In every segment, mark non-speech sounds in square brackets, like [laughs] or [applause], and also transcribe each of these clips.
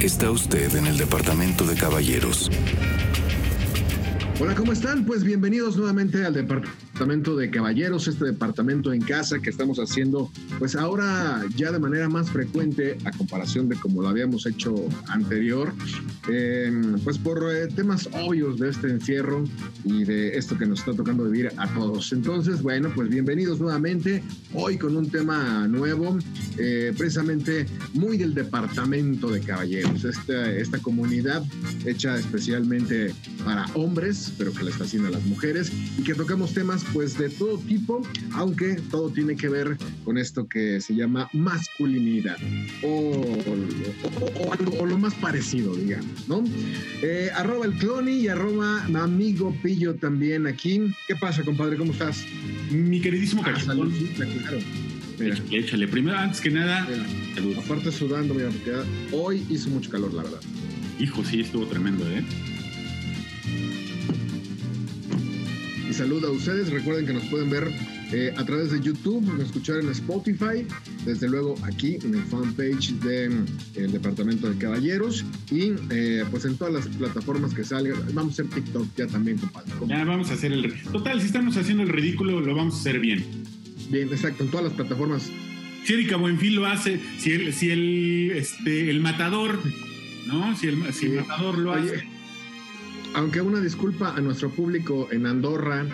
Está usted en el departamento de caballeros. Hola, ¿cómo están? Pues bienvenidos nuevamente al departamento de caballeros, este departamento en casa que estamos haciendo, pues ahora ya de manera más frecuente a comparación de como lo habíamos hecho anterior, em, pues por eh, temas obvios de este encierro y de esto que nos está tocando vivir a todos. Entonces, bueno, pues bienvenidos nuevamente, hoy con un tema nuevo, eh, precisamente muy del departamento de caballeros, esta, esta comunidad hecha especialmente para hombres pero que les fascina a las mujeres y que tocamos temas pues de todo tipo, aunque todo tiene que ver con esto que se llama masculinidad o, o, lo más parecido, digamos, ¿no? Eh, arroba el cloni y arroba amigo Pillo también aquí. ¿Qué pasa, compadre? ¿Cómo estás? Mi queridísimo ah, claro. Mira. Échale, primero, antes que nada, Aparte sudando, mira, porque hoy hizo mucho calor, la verdad. Hijo, sí, estuvo tremendo, ¿eh? Y salud a ustedes. Recuerden que nos pueden ver eh, a través de YouTube, escuchar en Spotify, desde luego aquí en el fanpage del el Departamento de Caballeros y eh, pues en todas las plataformas que salgan. Vamos a hacer TikTok ya también, compadre. Ya vamos a hacer el... Total, si estamos haciendo el ridículo, lo vamos a hacer bien. Bien, exacto, en todas las plataformas. Si Erika Buenfil lo hace, si el, si el, este, el matador, ¿no? Si el, si el matador lo hace aunque una disculpa a nuestro público en Andorra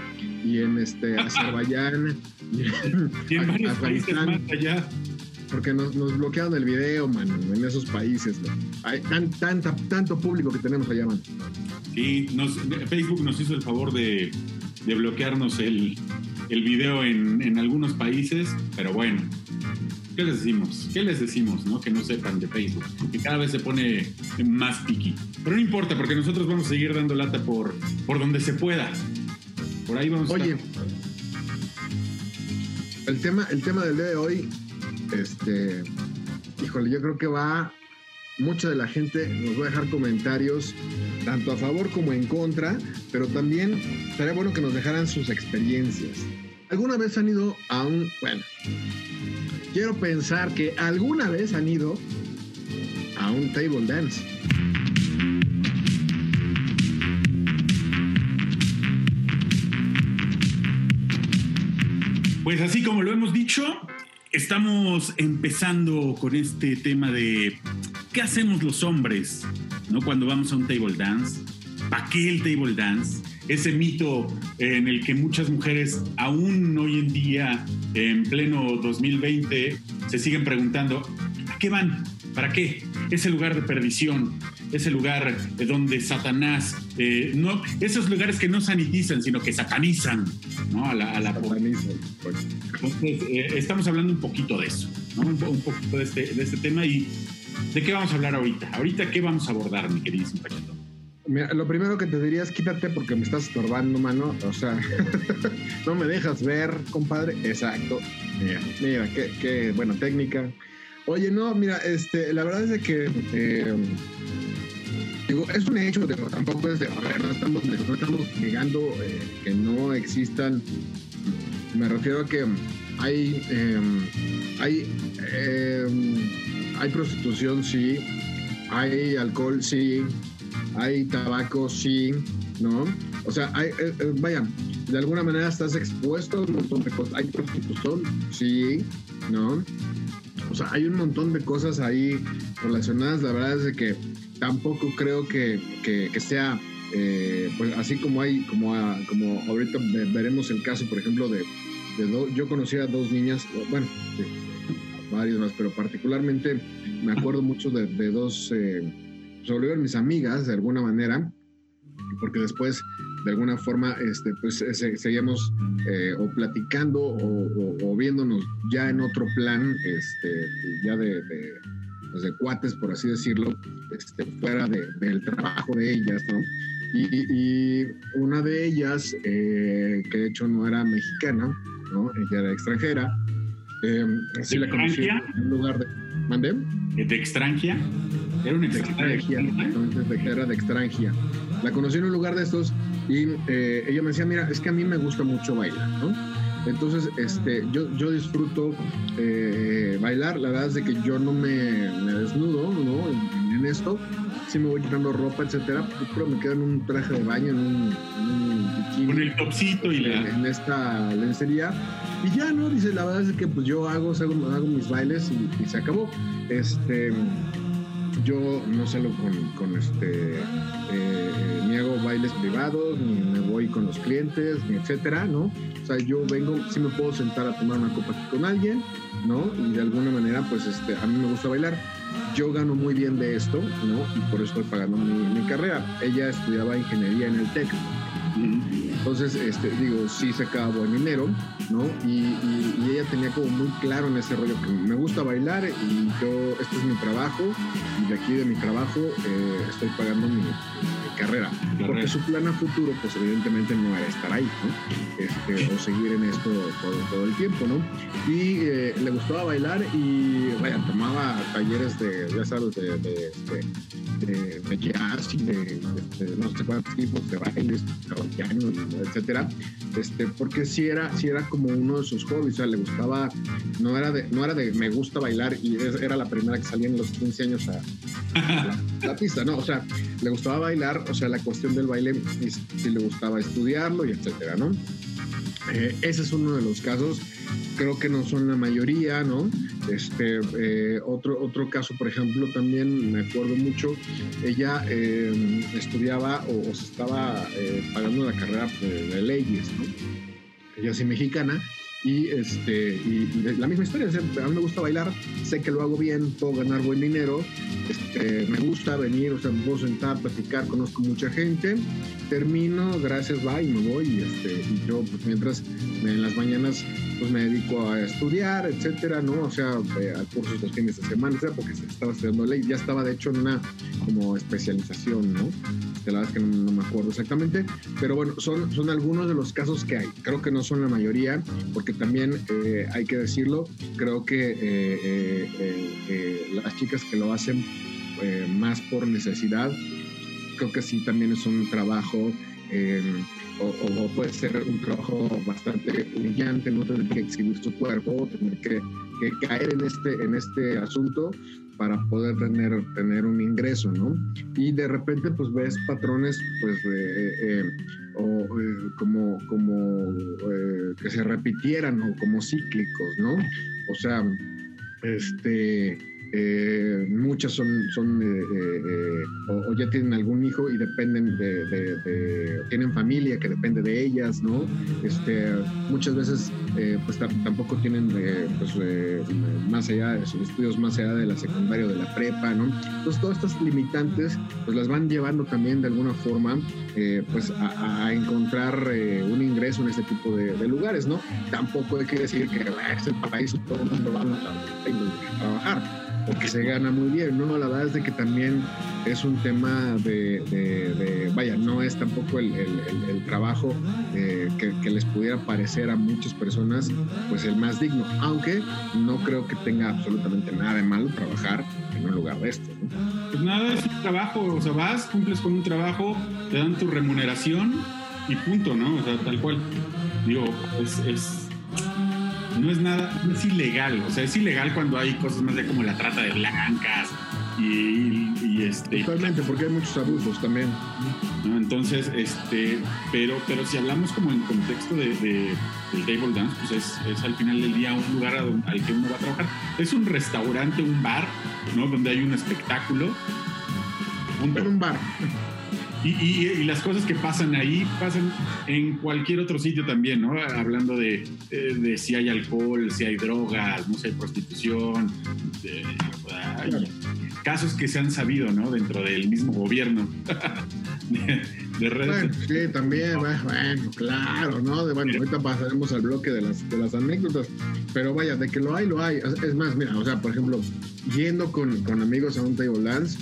y en este [laughs] Azerbaiyán y en, varios países más allá. Porque nos, nos, bloquearon el video, mano, en esos países. Hay tan, tanta, tanto público que tenemos allá, man. Sí, nos, Facebook nos hizo el favor de, de bloquearnos el, el video en, en algunos países, pero bueno, ¿qué les decimos? ¿Qué les decimos, no? Que no sepan de Facebook, que cada vez se pone más piqui. Pero no importa, porque nosotros vamos a seguir dando lata por, por donde se pueda. Por ahí vamos Oye, el tema, el tema del día de hoy, este, híjole, yo creo que va, mucha de la gente nos va a dejar comentarios, tanto a favor como en contra, pero también estaría bueno que nos dejaran sus experiencias. ¿Alguna vez han ido a un, bueno, quiero pensar que alguna vez han ido a un table dance. Pues así como lo hemos dicho, estamos empezando con este tema de qué hacemos los hombres, ¿no? Cuando vamos a un table dance, ¿para qué el table dance? Ese mito en el que muchas mujeres aún hoy en día, en pleno 2020, se siguen preguntando, ¿a qué van? ¿Para qué? Ese lugar de perdición, ese lugar de donde Satanás, eh, no, esos lugares que no sanitizan, sino que satanizan ¿no? a la, a la Entonces, eh, estamos hablando un poquito de eso, ¿no? un, poquito de este, de este tema y ¿de qué vamos a hablar ahorita? Ahorita, ¿qué vamos a abordar, mi queridísimo Pachito? Mira, lo primero que te diría es quítate porque me estás estorbando, mano. O sea, [laughs] no me dejas ver, compadre. Exacto. Mira, mira, qué, qué buena técnica. Oye, no, mira, este, la verdad es que eh, digo, es un hecho, pero tampoco es de, a ver, no estamos, no estamos negando eh, que no existan. Me refiero a que hay, em, hay, em, hay prostitución, sí, hay alcohol, sí, hay tabaco, sí, ¿no? O sea, hay, eh, eh, vaya, de alguna manera estás expuesto a un montón de cosas. Hay prostitución, sí, ¿no? O sea, hay un montón de cosas ahí relacionadas. La verdad es de que tampoco creo que, que, sea, eh, pues así como hay, como, como ahorita veremos el caso, por ejemplo, de, de yo conocí a dos niñas, bueno, varios más, pero particularmente me acuerdo mucho de, dos se volvieron mis amigas de alguna manera, porque después de alguna forma este, pues, seguíamos eh, o platicando o, viéndonos ya en otro plan, este, ya de, pues, de, cuates, por así decirlo, este, fuera del trabajo de ellas, ¿no? Y, una de ellas, eh, que de hecho no era mexicana, ¿no? Ella era extranjera. Eh, así la conocí en un lugar de... ¿Mandé? ¿De extranjera? Era una extranjera. Era de extranjera. La conocí en un lugar de estos y eh, ella me decía, mira, es que a mí me gusta mucho bailar, ¿no? Entonces, este, yo, yo disfruto eh, bailar. La verdad es de que yo no me, me desnudo, ¿no? En, en, esto. Sí me voy quitando ropa, etcétera. Pero me quedo en un traje de baño, en un, en un Con el topsito y la... En esta lencería. Y ya, ¿no? Dice, la verdad es que pues yo hago, hago, hago mis bailes y, y se acabó. Este yo no salgo con, con este, eh, ni hago bailes privados, ni me voy con los clientes, ni etcétera, ¿no? O sea, yo vengo, sí me puedo sentar a tomar una copa aquí con alguien, ¿no? Y de alguna manera, pues este, a mí me gusta bailar. Yo gano muy bien de esto, ¿no? Y por eso estoy pagando mi, mi carrera. Ella estudiaba ingeniería en el TEC. Entonces, este, digo, sí sacaba buen dinero, ¿no? Y, ella tenía como muy claro en ese rollo que me gusta bailar y yo, este es mi trabajo y de aquí de mi trabajo eh, estoy pagando mi, carrera. Porque su plan a futuro, pues evidentemente no era estar ahí, ¿no? Este, o seguir en esto todo, todo el tiempo, ¿no? Y eh, le gustaba bailar y, vaya, tomaba talleres de, ya sabes, de, de, de, de jazz y de, no sé cuántos tipos de bailes, etcétera, este, porque sí era, sí era como uno de sus hobbies, o sea, le gustaba, no era de, no era de me gusta bailar y era la primera que salía en los 15 años a, a la, la, pista, no, o sea, le gustaba bailar, o sea, la cuestión del baile, si le gustaba estudiarlo y etcétera, ¿no? Eh, ese es uno de los casos, creo que no son la mayoría, ¿no? Este, eh, otro, otro caso, por ejemplo, también me acuerdo mucho, ella eh, estudiaba o, se estaba pagando la carrera de, leyes, ¿no? Ella es mexicana y, este, y, la misma historia, a mí me gusta bailar, sé que lo hago bien, puedo ganar buen dinero, este, me gusta venir, o sea, me puedo sentar, platicar, conozco mucha gente, termino, gracias, y me voy, y, este, y yo pues mientras en las mañanas pues me dedico a estudiar, etcétera, ¿no? O sea, eh, a cursos los fines de semana, sea, porque estaba estudiando ley, ya estaba de hecho en una como especialización, ¿no? De la verdad es que no, no, me acuerdo exactamente, pero bueno, son, son algunos de los casos que hay. Creo que no son la mayoría, porque también eh, hay que decirlo, creo que eh, eh las chicas que lo hacen más por necesidad, creo que sí también es un trabajo o, o, puede ser un trabajo bastante humillante, no tener que exhibir su cuerpo, tener que, que, caer en este, en este asunto para poder tener, tener un ingreso, ¿no? Y de repente pues ves patrones pues eh, eh, o, eh, como, como que se repitieran o como cíclicos, ¿no? O sea, este eh, muchas son, son eh, eh, o, ya tienen algún hijo y dependen de, tienen familia que depende de ellas, ¿no? Este, muchas veces eh, pues tampoco tienen pues, más allá de sus estudios más allá de la secundaria o de la prepa, ¿no? Entonces todas estas limitantes pues las van llevando también de alguna forma pues a, a encontrar un ingreso en este tipo de, lugares, ¿no? Tampoco hay que decir que es el paraíso, todo el mundo va a trabajar porque se gana muy bien, ¿no? La verdad es de que también es un tema de, vaya, no es tampoco el, trabajo eh, que, que, les pudiera parecer a muchas personas, pues el más digno, aunque no creo que tenga absolutamente nada de malo trabajar en un lugar de este. ¿no? Pues nada, es un trabajo, o sea, vas, cumples con un trabajo, te dan tu remuneración y punto, ¿no? O sea, tal cual. Digo, es, es no es nada, no es ilegal, o sea, es ilegal cuando hay cosas más de como la trata de blancas y, y este... Totalmente, porque hay muchos abusos también. ¿no? Entonces, este, pero, pero si hablamos como en contexto de, de del table dance, pues es, es, al final del día un lugar al que uno va a trabajar. Es un restaurante, un bar, ¿no? Donde hay un espectáculo. Un bar. Y, y, y, las cosas que pasan ahí pasan en cualquier otro sitio también, ¿no? Hablando de, de, de si hay alcohol, si hay drogas, no sé, prostitución, de, hay casos que se han sabido, ¿no? Dentro del mismo gobierno. [laughs] de, redes. Bueno, sí, también, bueno, claro, ¿no? Bueno, ahorita pasaremos al bloque de las, de las anécdotas, pero vaya, de que lo hay, lo hay. Es más, mira, o sea, por ejemplo, yendo con, con amigos a un table dance,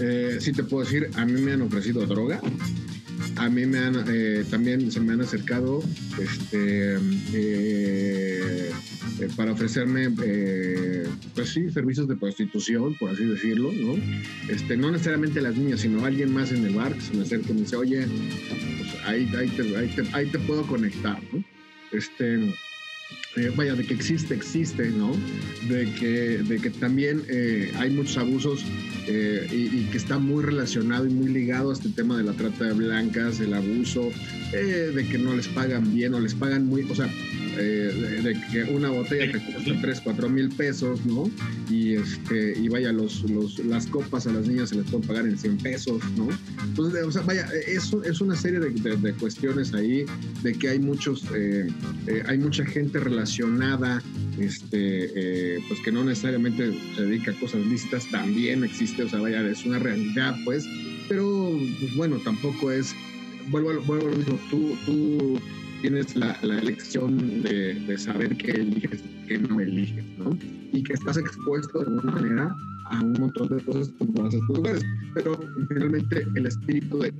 eh, sí te puedo decir, a mí me han ofrecido droga. A mí me han, eh, también se me han acercado este, eh, para ofrecerme, eh, pues sí, servicios de prostitución, por así decirlo, ¿no? Este, no necesariamente las niñas, sino alguien más en el bar que se me acerca y me dice, oye, pues ahí, ahí, te, ahí te puedo conectar, ¿no? este, eh, vaya, de que existe, existe, ¿no? De que, de que también eh, hay muchos abusos eh, y, que está muy relacionado y muy ligado a este tema de la trata de blancas, el abuso, de que no les pagan bien o les pagan muy, o sea, eh, de, que una botella te cuesta 3, 4 mil pesos, ¿no? Y, este, y vaya, los, los, las copas a las niñas se les pueden pagar en 100 pesos, ¿no? Entonces, o sea, vaya, eso es una serie de, cuestiones ahí, de que hay muchos, eh, eh, hay mucha gente relacionada, este, pues que no necesariamente se dedica a cosas lícitas, también existe, o sea, vaya, es una realidad, pues, pero, pues bueno, tampoco es, vuelvo, vuelvo a lo mismo, tú, tú tienes la, elección de, saber qué eliges, qué no eliges, ¿no? Y que estás expuesto de alguna manera a un montón de cosas a estos lugares. Pero finalmente el espíritu de,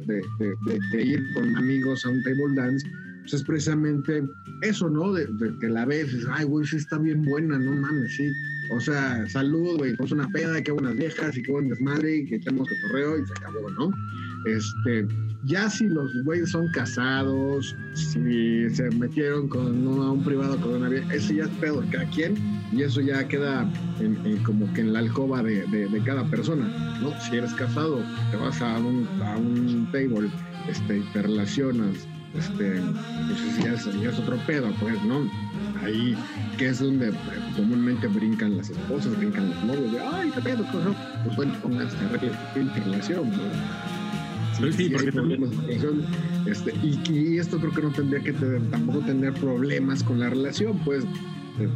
de, ir con amigos a un table dance pues es precisamente eso, ¿no? De, que la ves, ay, güey, sí está bien buena, no mames, sí. O sea, salud, güey, pues una peda, qué buenas viejas y qué buen desmadre y que tenemos cotorreo y se acabó, ¿no? Este, ya si los güeyes son casados, si se metieron con un privado con una vieja, eso ya es pedo cada quien y eso ya queda como que en la alcoba de, de, cada persona, ¿no? Si eres casado, te vas a un, a un table este, y te relacionas, este, pues ya es, ya es otro pedo, pues, ¿no? Ahí, que es donde comúnmente brincan las esposas, brincan los novios, de, ay, qué pedo, pues, pues bueno, pónganse a relación, ¿no? Sí, porque este, y, esto creo que no tendría que tampoco tener problemas con la relación, pues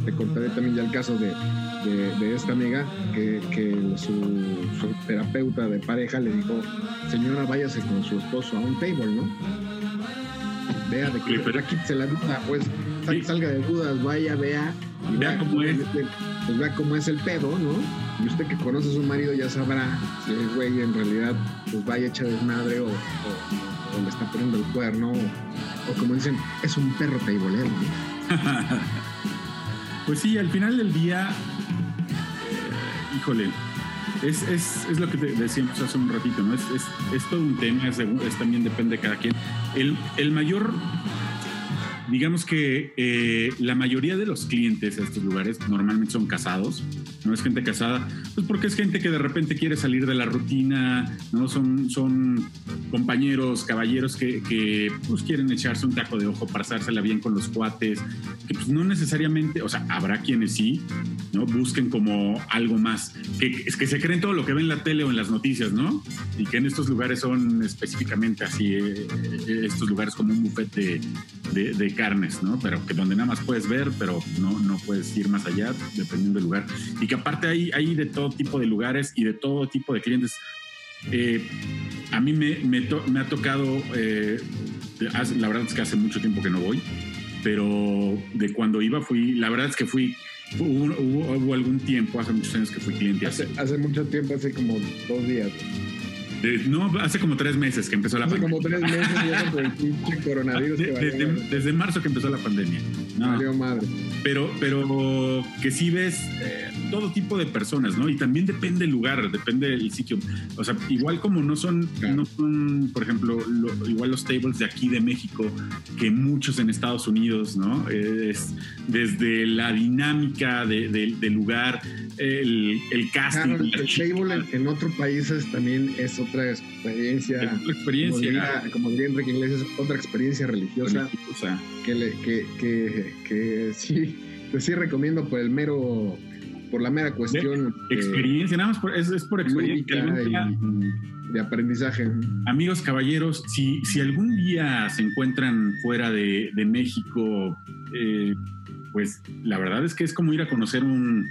te, contaré también ya el caso de, de, esta amiga que, que su, terapeuta de pareja le dijo, señora, váyase con su esposo a un table, ¿no? Vea, de que aquí se la duda, pues salga de dudas, vaya, vea. Y vea, cómo es. Pues vea cómo es el pedo, ¿no? Y usted que conoce a su marido ya sabrá si el güey en realidad pues vaya hecha desmadre o, o, le está poniendo el cuerno o, como dicen, es un perro teibolero. [laughs] pues sí, al final del día, eh, híjole, es, es, es, lo que te decíamos hace un ratito, ¿no? Es, es, es todo un tema, es, también depende de cada quien. El, el mayor digamos que eh, la mayoría de los clientes a estos lugares normalmente son casados, no es gente casada, pues porque es gente que de repente quiere salir de la rutina, ¿no? Son, son compañeros, caballeros que, pues quieren echarse un taco de ojo, pasársela bien con los cuates, que pues no necesariamente, o sea, habrá quienes sí, ¿no? Busquen como algo más, que es que se creen todo lo que ven en la tele o en las noticias, ¿no? Y que en estos lugares son específicamente así, eh, eh, estos lugares como un buffet de, de carnes, ¿no? Pero que donde nada más puedes ver, pero no, no puedes ir más allá, dependiendo del lugar. Y que aparte hay, hay de todo tipo de lugares y de todo tipo de clientes. Eh, a mí me, me, me ha tocado, eh, la verdad es que hace mucho tiempo que no voy, pero de cuando iba fui, la verdad es que fui Hubo, hubo, algún tiempo, hace muchos años que fui cliente. Hace, hace mucho tiempo, hace como dos días no, hace como tres meses que empezó la pandemia. Como tres meses ya el [laughs] pinche coronavirus. desde, marzo que empezó la pandemia. No, madre. Pero, pero que sí ves eh, todo tipo de personas, ¿no? Y también depende el lugar, depende del sitio. O sea, igual como no son, no son por ejemplo, igual los tables de aquí de México que muchos en Estados Unidos, ¿no? Es desde la dinámica del lugar, el, el casting. el table en, otros países también es otra experiencia. Otra experiencia. Como diría, Enrique Iglesias, otra experiencia religiosa. Que, le, que, que, que, sí, que sí recomiendo por el mero, por la mera cuestión. De experiencia, nada más por, es, por experiencia. de aprendizaje. Amigos caballeros, si, si algún día se encuentran fuera de, de México, eh, pues la verdad es que es como ir a conocer un,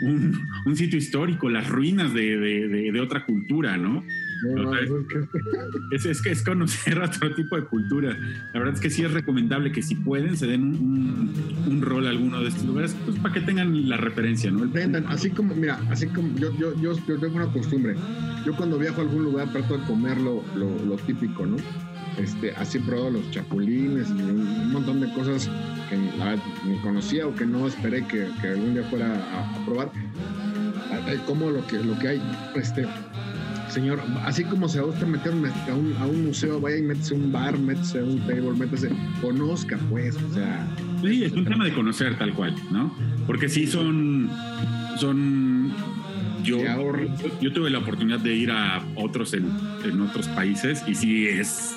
un, sitio histórico, las ruinas de, de, otra cultura, ¿no? es, que... es, conocer [laughs] otro tipo de cultura. La verdad es que sí es recomendable que si pueden se den un, rol a alguno de estos lugares, pues para que tengan la referencia, ¿no? así como, mira, así como yo, yo, yo, tengo una costumbre. Yo cuando viajo a algún lugar trato de comer lo, lo típico, ¿no? Este, así probado los chapulines y un, montón de cosas que la ni conocía o que no esperé que, algún día fuera a, probar. Como lo que, lo que hay, este, señor, así como se gusta meter a un, a un museo, vaya y métese un bar, métese un table, métese, conozca pues, o sea, Sí, es un tema de conocer tal cual, ¿no? Porque sí son, son yo, yo, tuve la oportunidad de ir a otros en, en, otros países y sí es,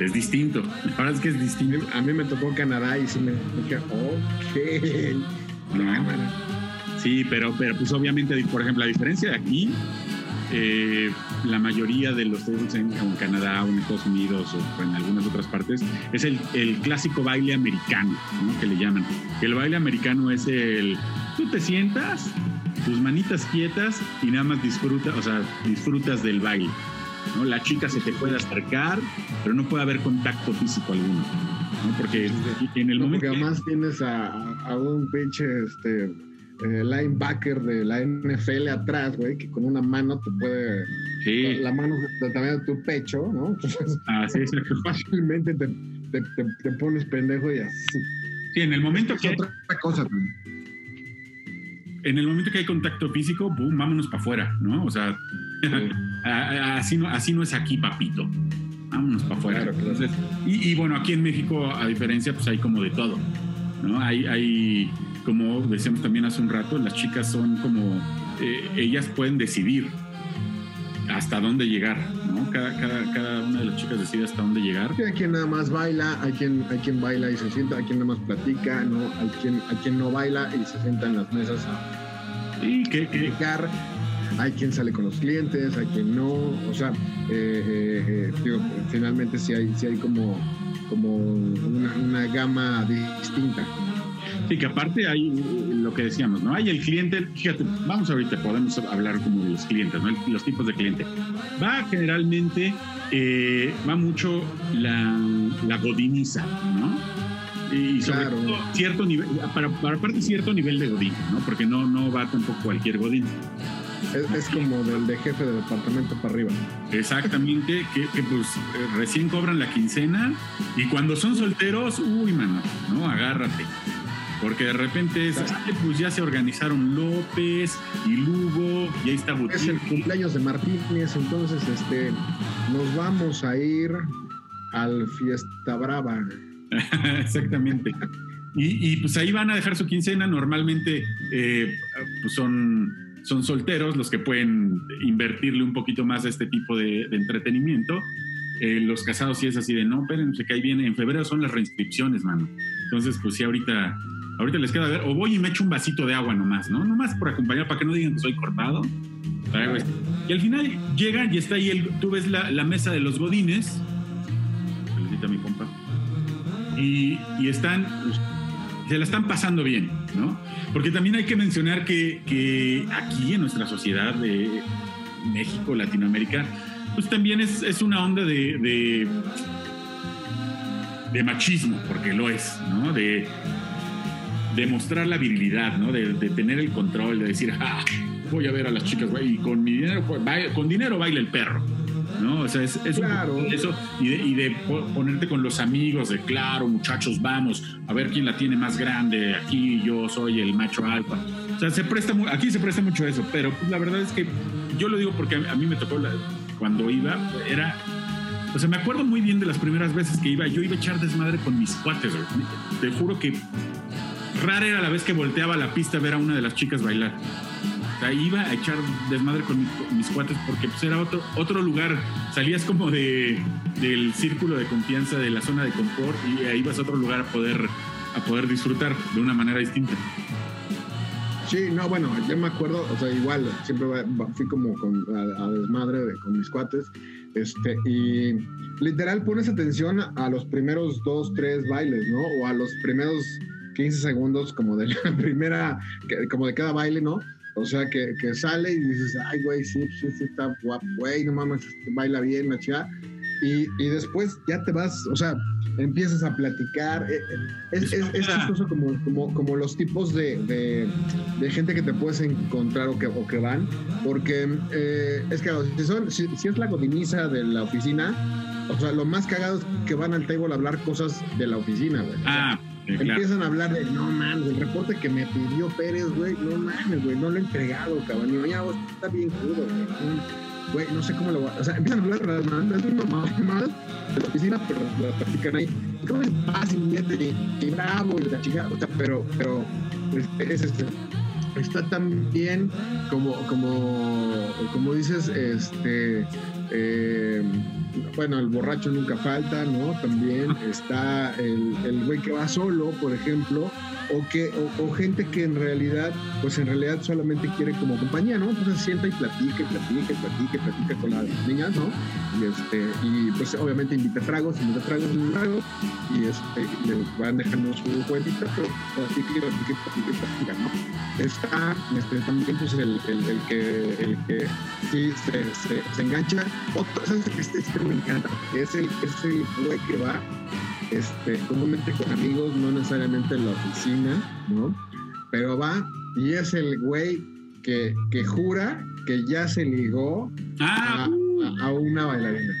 es distinto. La verdad es que es distinto. A mí me tocó Canadá y sí me dije, ok. Sí, pero, pero pues obviamente, por ejemplo, la diferencia de aquí eh, la mayoría de los tables en, Canadá o en Estados Unidos o en algunas otras partes es el, el clásico baile americano, ¿no? que le llaman. El baile americano es el, tú te sientas, tus manitas quietas y nada más disfrutas, o sea, disfrutas del baile. ¿No? La chica se te puede acercar, pero no puede haber contacto físico alguno. ¿no? Porque en el momento... Porque además tienes a, a un pinche este, eh, linebacker de la NFL atrás, güey, que con una mano te puede. Sí. La mano también de tu pecho, ¿no? [laughs] Entonces, ah, sí, fácilmente te, te, te, pones pendejo y así. Sí, en el momento que. otra cosa, En el momento que hay contacto físico, boom, vámonos para afuera, ¿no? O sea, así, no, así no es aquí, papito. Vámonos para afuera. Claro, Entonces, y, y, bueno, aquí en México, a diferencia, pues hay como de todo, ¿no? Hay. hay como decíamos también hace un rato, las chicas son como, eh, ellas pueden decidir hasta dónde llegar, ¿no? Cada, cada, cada, una de las chicas decide hasta dónde llegar. Hay quien nada más baila, hay quien, hay quien baila y se sienta, hay quien nada más platica, ¿no? Hay quien, hay quien no baila y se sienta en las mesas a ¿Y qué, qué? Hay quien sale con los clientes, hay quien no, o sea, eh, eh, finalmente sí hay, sí hay como, como una, una gama distinta. Sí, que aparte hay lo que decíamos, ¿no? Hay el cliente, fíjate, vamos ahorita, podemos hablar como de los clientes, ¿no? Los tipos de cliente. Va generalmente, eh, va mucho la, la godiniza, ¿no? Y sobre todo cierto nivel, para, para parte cierto nivel de godín, ¿no? Porque no, no va tampoco cualquier godín. Es, como del de jefe de departamento para arriba. Exactamente, que, que, pues eh, recién cobran la quincena y cuando son solteros, uy, mano, ¿no? Agárrate. Porque de repente es, pues ya se organizaron López y Lugo, y ahí está Es el cumpleaños de Martínez, entonces este, nos vamos a ir al Fiesta Brava. [laughs] Exactamente. y, pues ahí van a dejar su quincena. Normalmente eh, pues son, son solteros los que pueden invertirle un poquito más a este tipo de, entretenimiento. Eh, los casados sí es así de no, espérense que ahí viene. En febrero son las reinscripciones, mano. Entonces, pues sí, ahorita Ahorita les queda ver, o voy y me echo un vasito de agua nomás, ¿no? Nomás por acompañar, para que no digan que soy cortado. Y al final llega y está ahí, el, tú ves la, la mesa de los godines, felicita mi compa, y, y están, se la están pasando bien, ¿no? Porque también hay que mencionar que, que aquí en nuestra sociedad de México, Latinoamérica, pues también es, es una onda de, de, de machismo, porque lo es, ¿no? De, demostrar la virilidad, ¿no? De, tener el control, de decir, ah, voy a ver a las chicas, güey, y con mi dinero, pues, con dinero baila el perro. ¿No? O sea, es, claro. eso y de, y de, ponerte con los amigos de, claro, muchachos, vamos, a ver quién la tiene más grande, aquí yo soy el macho alfa. O sea, se presta, aquí se presta mucho eso, pero pues, la verdad es que yo lo digo porque a mí me tocó cuando iba, era... O sea, me acuerdo muy bien de las primeras veces que iba, yo iba a echar desmadre con mis cuates, Te juro que rara era la vez que volteaba la pista a ver a una de las chicas bailar. Sea, iba a echar desmadre con, mis cuates porque pues era otro, otro lugar. Salías como de, del círculo de confianza, de la zona de confort y ahí vas a otro lugar a poder, a poder disfrutar de una manera distinta. Sí, no, bueno, yo me acuerdo, o sea, igual, siempre fui como a, desmadre con mis cuates, este, y literal pones atención a los primeros dos, tres bailes, ¿no? O a los primeros 15 segundos como de la [laughs] primera, como de cada baile, ¿no? O sea, que, que sale y dices, ay, güey, sí, sí, sí, está guapo, güey, no mames, baila bien, la chica. Y, y, después ya te vas, o sea, empiezas a platicar. Eh, eh, es, es, es chistoso como, como, como, los tipos de, de, de, gente que te puedes encontrar o que, o que van, porque eh, es que si, son, si, si, es la cotiniza de la oficina, o sea, lo más cagado es que van al table a hablar cosas de la oficina, güey. Ah, Empiezan a hablar de, no mames, el reporte que me pidió Pérez, güey, no mames, güey, no lo he entregado, cabrón. Y ya, está bien crudo, güey. güey, no sé cómo lo voy a... O sea, empiezan a hablar las es una mamá de la oficina, pero las practican ahí. ¿Cómo es fácil, y bravo, y la chica, o sea, pero, pero, es, es este está tan bien como, como, como dices, este, eh, bueno, el borracho nunca falta, ¿no? También está el, el güey que va solo, por ejemplo, o que o, gente que en realidad pues en realidad solamente quiere como compañía no entonces sienta y platica y platica y platica platica con las niñas no y este y pues obviamente invita tragos invita tragos invita tragos y este le van dejando su cuentita pero platica y platica y platica no está este, también pues el, el, que el que sí se, se, se engancha otro ¿sabes? este, este me encanta es el es el güey que va este, comúnmente con amigos, no necesariamente en la oficina, ¿no? Pero va y es el güey que, que jura que ya se ligó ah, a, a, una bailarina.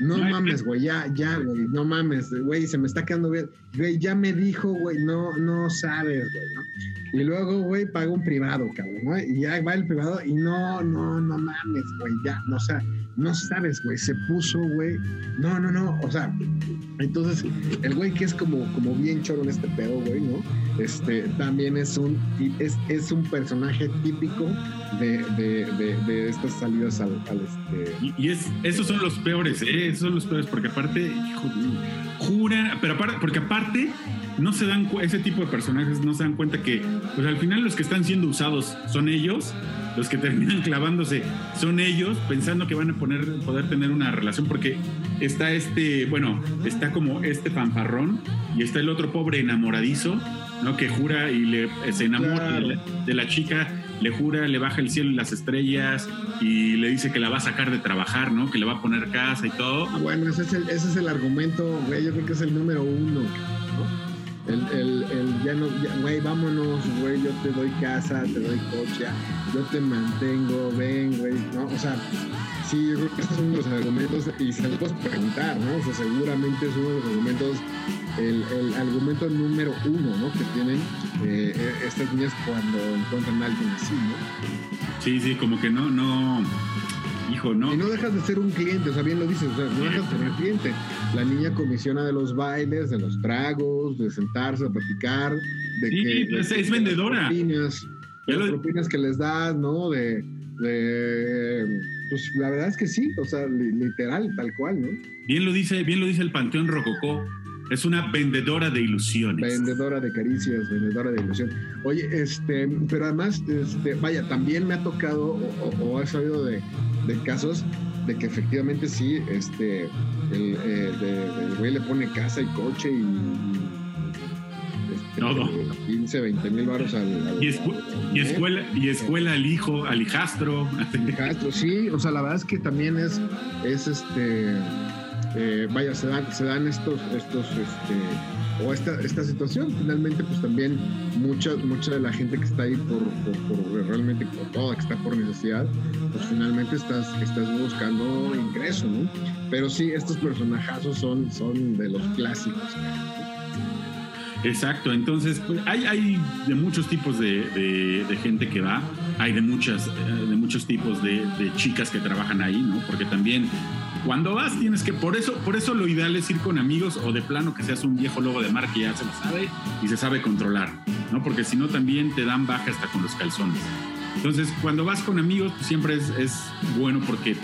No mames, güey, ya, ya, güey, no mames, güey, se me está quedando bien. Güey, ya me dijo, güey, no, no sabes, güey, ¿no? Y luego, güey, paga un privado, cabrón, ¿no? Y ya va el privado y no, no, no mames, güey, ya, no, o sea, no sabes, güey, se puso, güey. No, no, no, o sea, entonces el güey que es como, como bien choro en este pedo, güey, ¿no? Este, también es un, es, es un personaje típico de, de, estas salidas al, este... Y, y, es, esos son los peores, ¿eh? Esos son los peores, porque aparte, jura, pero aparte, porque aparte no se dan ese tipo de personajes no se dan cuenta que pues al final los que están siendo usados son ellos los que terminan [laughs] clavándose son ellos pensando que van a poner, poder tener una relación porque está este bueno está como este fanfarrón y está el otro pobre enamoradizo no que jura y le se enamora claro. de, la, de la chica le jura, le baja el cielo y las estrellas y le dice que la va a sacar de trabajar, ¿no? Que le va a poner casa y todo. Ah, bueno, ese es el, ese es el argumento, güey, yo creo que es el número uno, ¿no? El, el, el ya no, güey, vámonos, güey, yo te doy casa, te doy coche, yo te mantengo, ven, güey, ¿no? O sea, sí, yo creo que esos son los argumentos y se los puedes preguntar, ¿no? O sea, seguramente es uno de los argumentos, el, el argumento número uno, ¿no? Que tienen eh, estas niñas cuando encuentran a alguien así, ¿no? Sí, sí, como que no, no, hijo, no. Y no dejas de ser un cliente, o sea, bien lo dices, o sea, no dejas de ser un cliente. La niña comisiona de los bailes, de los tragos, de sentarse a platicar, de sí, que... Pues de, es vendedora. Propinas, de las propinas que les das, ¿no? De, de... Pues la verdad es que sí, o sea, literal, tal cual, ¿no? Bien lo dice, bien lo dice el Panteón Rococó. Es una vendedora de ilusiones. Vendedora de caricias, vendedora de ilusión. Oye, este, pero además, este, vaya, también me ha tocado o, o he sabido de, de, casos de que efectivamente sí, este, el, eh, de, el güey le pone casa y coche y, Todo. 15, 20 mil baros al, al, y, escu y, escuela, y escuela al hijo, al hijastro. Hijastro, sí, o sea, la verdad es que también es, es este eh, vaya, se dan, se dan estos, estos, este, o esta, esta situación. Finalmente, pues también mucha, mucha de la gente que está ahí por, por, por realmente, por toda, que está por necesidad, pues finalmente estás, estás buscando ingreso, ¿no? Pero sí, estos personajazos son, son de los clásicos. Exacto, entonces pues, hay, hay de muchos tipos de, de, gente que va, hay de, muchas, de muchos tipos de, chicas que trabajan ahí, ¿no? Porque también cuando vas tienes que, por eso, por eso lo ideal es ir con amigos o de plano que seas un viejo lobo de mar que ya se lo sabe y se sabe controlar, ¿no? Porque si no también te dan baja hasta con los calzones. Entonces, cuando vas con amigos, pues siempre es bueno porque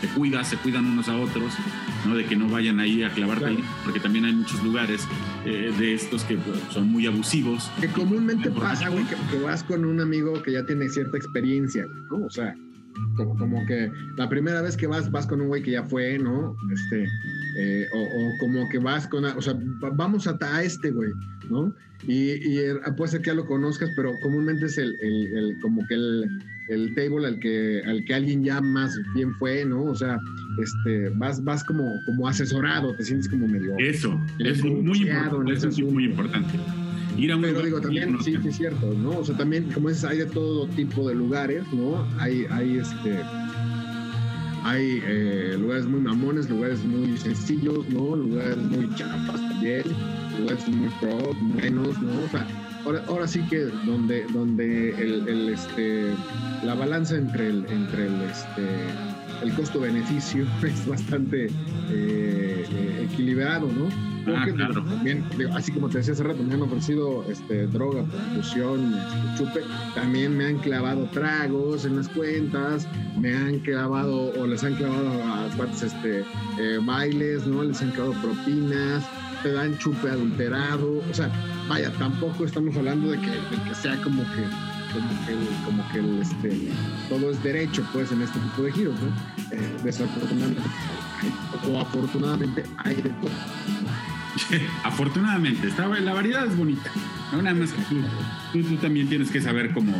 te cuidas, se cuidan unos a otros, ¿no? De que no vayan ahí a clavarte claro. porque también hay muchos lugares eh, de estos que son muy abusivos. Que comúnmente pasa, güey, que, que, vas con un amigo que ya tiene cierta experiencia, ¿no? O sea, como, como, que la primera vez que vas, vas con un güey que ya fue, ¿no? Este, eh, o, o, como que vas con, o sea, vamos a, a este güey, ¿no? Y, y puede ser que ya lo conozcas, pero comúnmente es el, el, el como que el, el, table al que, al que alguien ya más bien fue, ¿no? O sea, este, vas, vas como, como asesorado, te sientes como medio... Eso, es muy importante, eso es muy importante. Ir a un Pero digo, también, sí, sí, es cierto, ¿no? O sea, también, como dices, hay de todo tipo de lugares, ¿no? Hay, hay este hay eh, lugares muy mamones, lugares muy sencillos, ¿no? Lugares muy chapas también, lugares muy pro, menos, ¿no? O sea, ahora, ahora sí que donde, donde el, el, este, la balanza entre el, entre el, este, el costo-beneficio [laughs] es bastante eh, equilibrado, ¿no? Ah, claro. también, así como te decía hace rato, me han ofrecido este, droga, prostitución, este, chupe, también me han clavado tragos en las cuentas, me han clavado o les han clavado a partes este, eh, bailes, ¿no? Les han clavado propinas, te dan chupe adulterado, o sea, vaya, tampoco estamos hablando de que, sea como que como que, como que este, todo es derecho pues en este tipo de giros, ¿no? Eh, desafortunadamente o afortunadamente hay de todo. [laughs] Afortunadamente, está, la variedad es bonita. No, nada más que tú, tú, también tienes que saber cómo,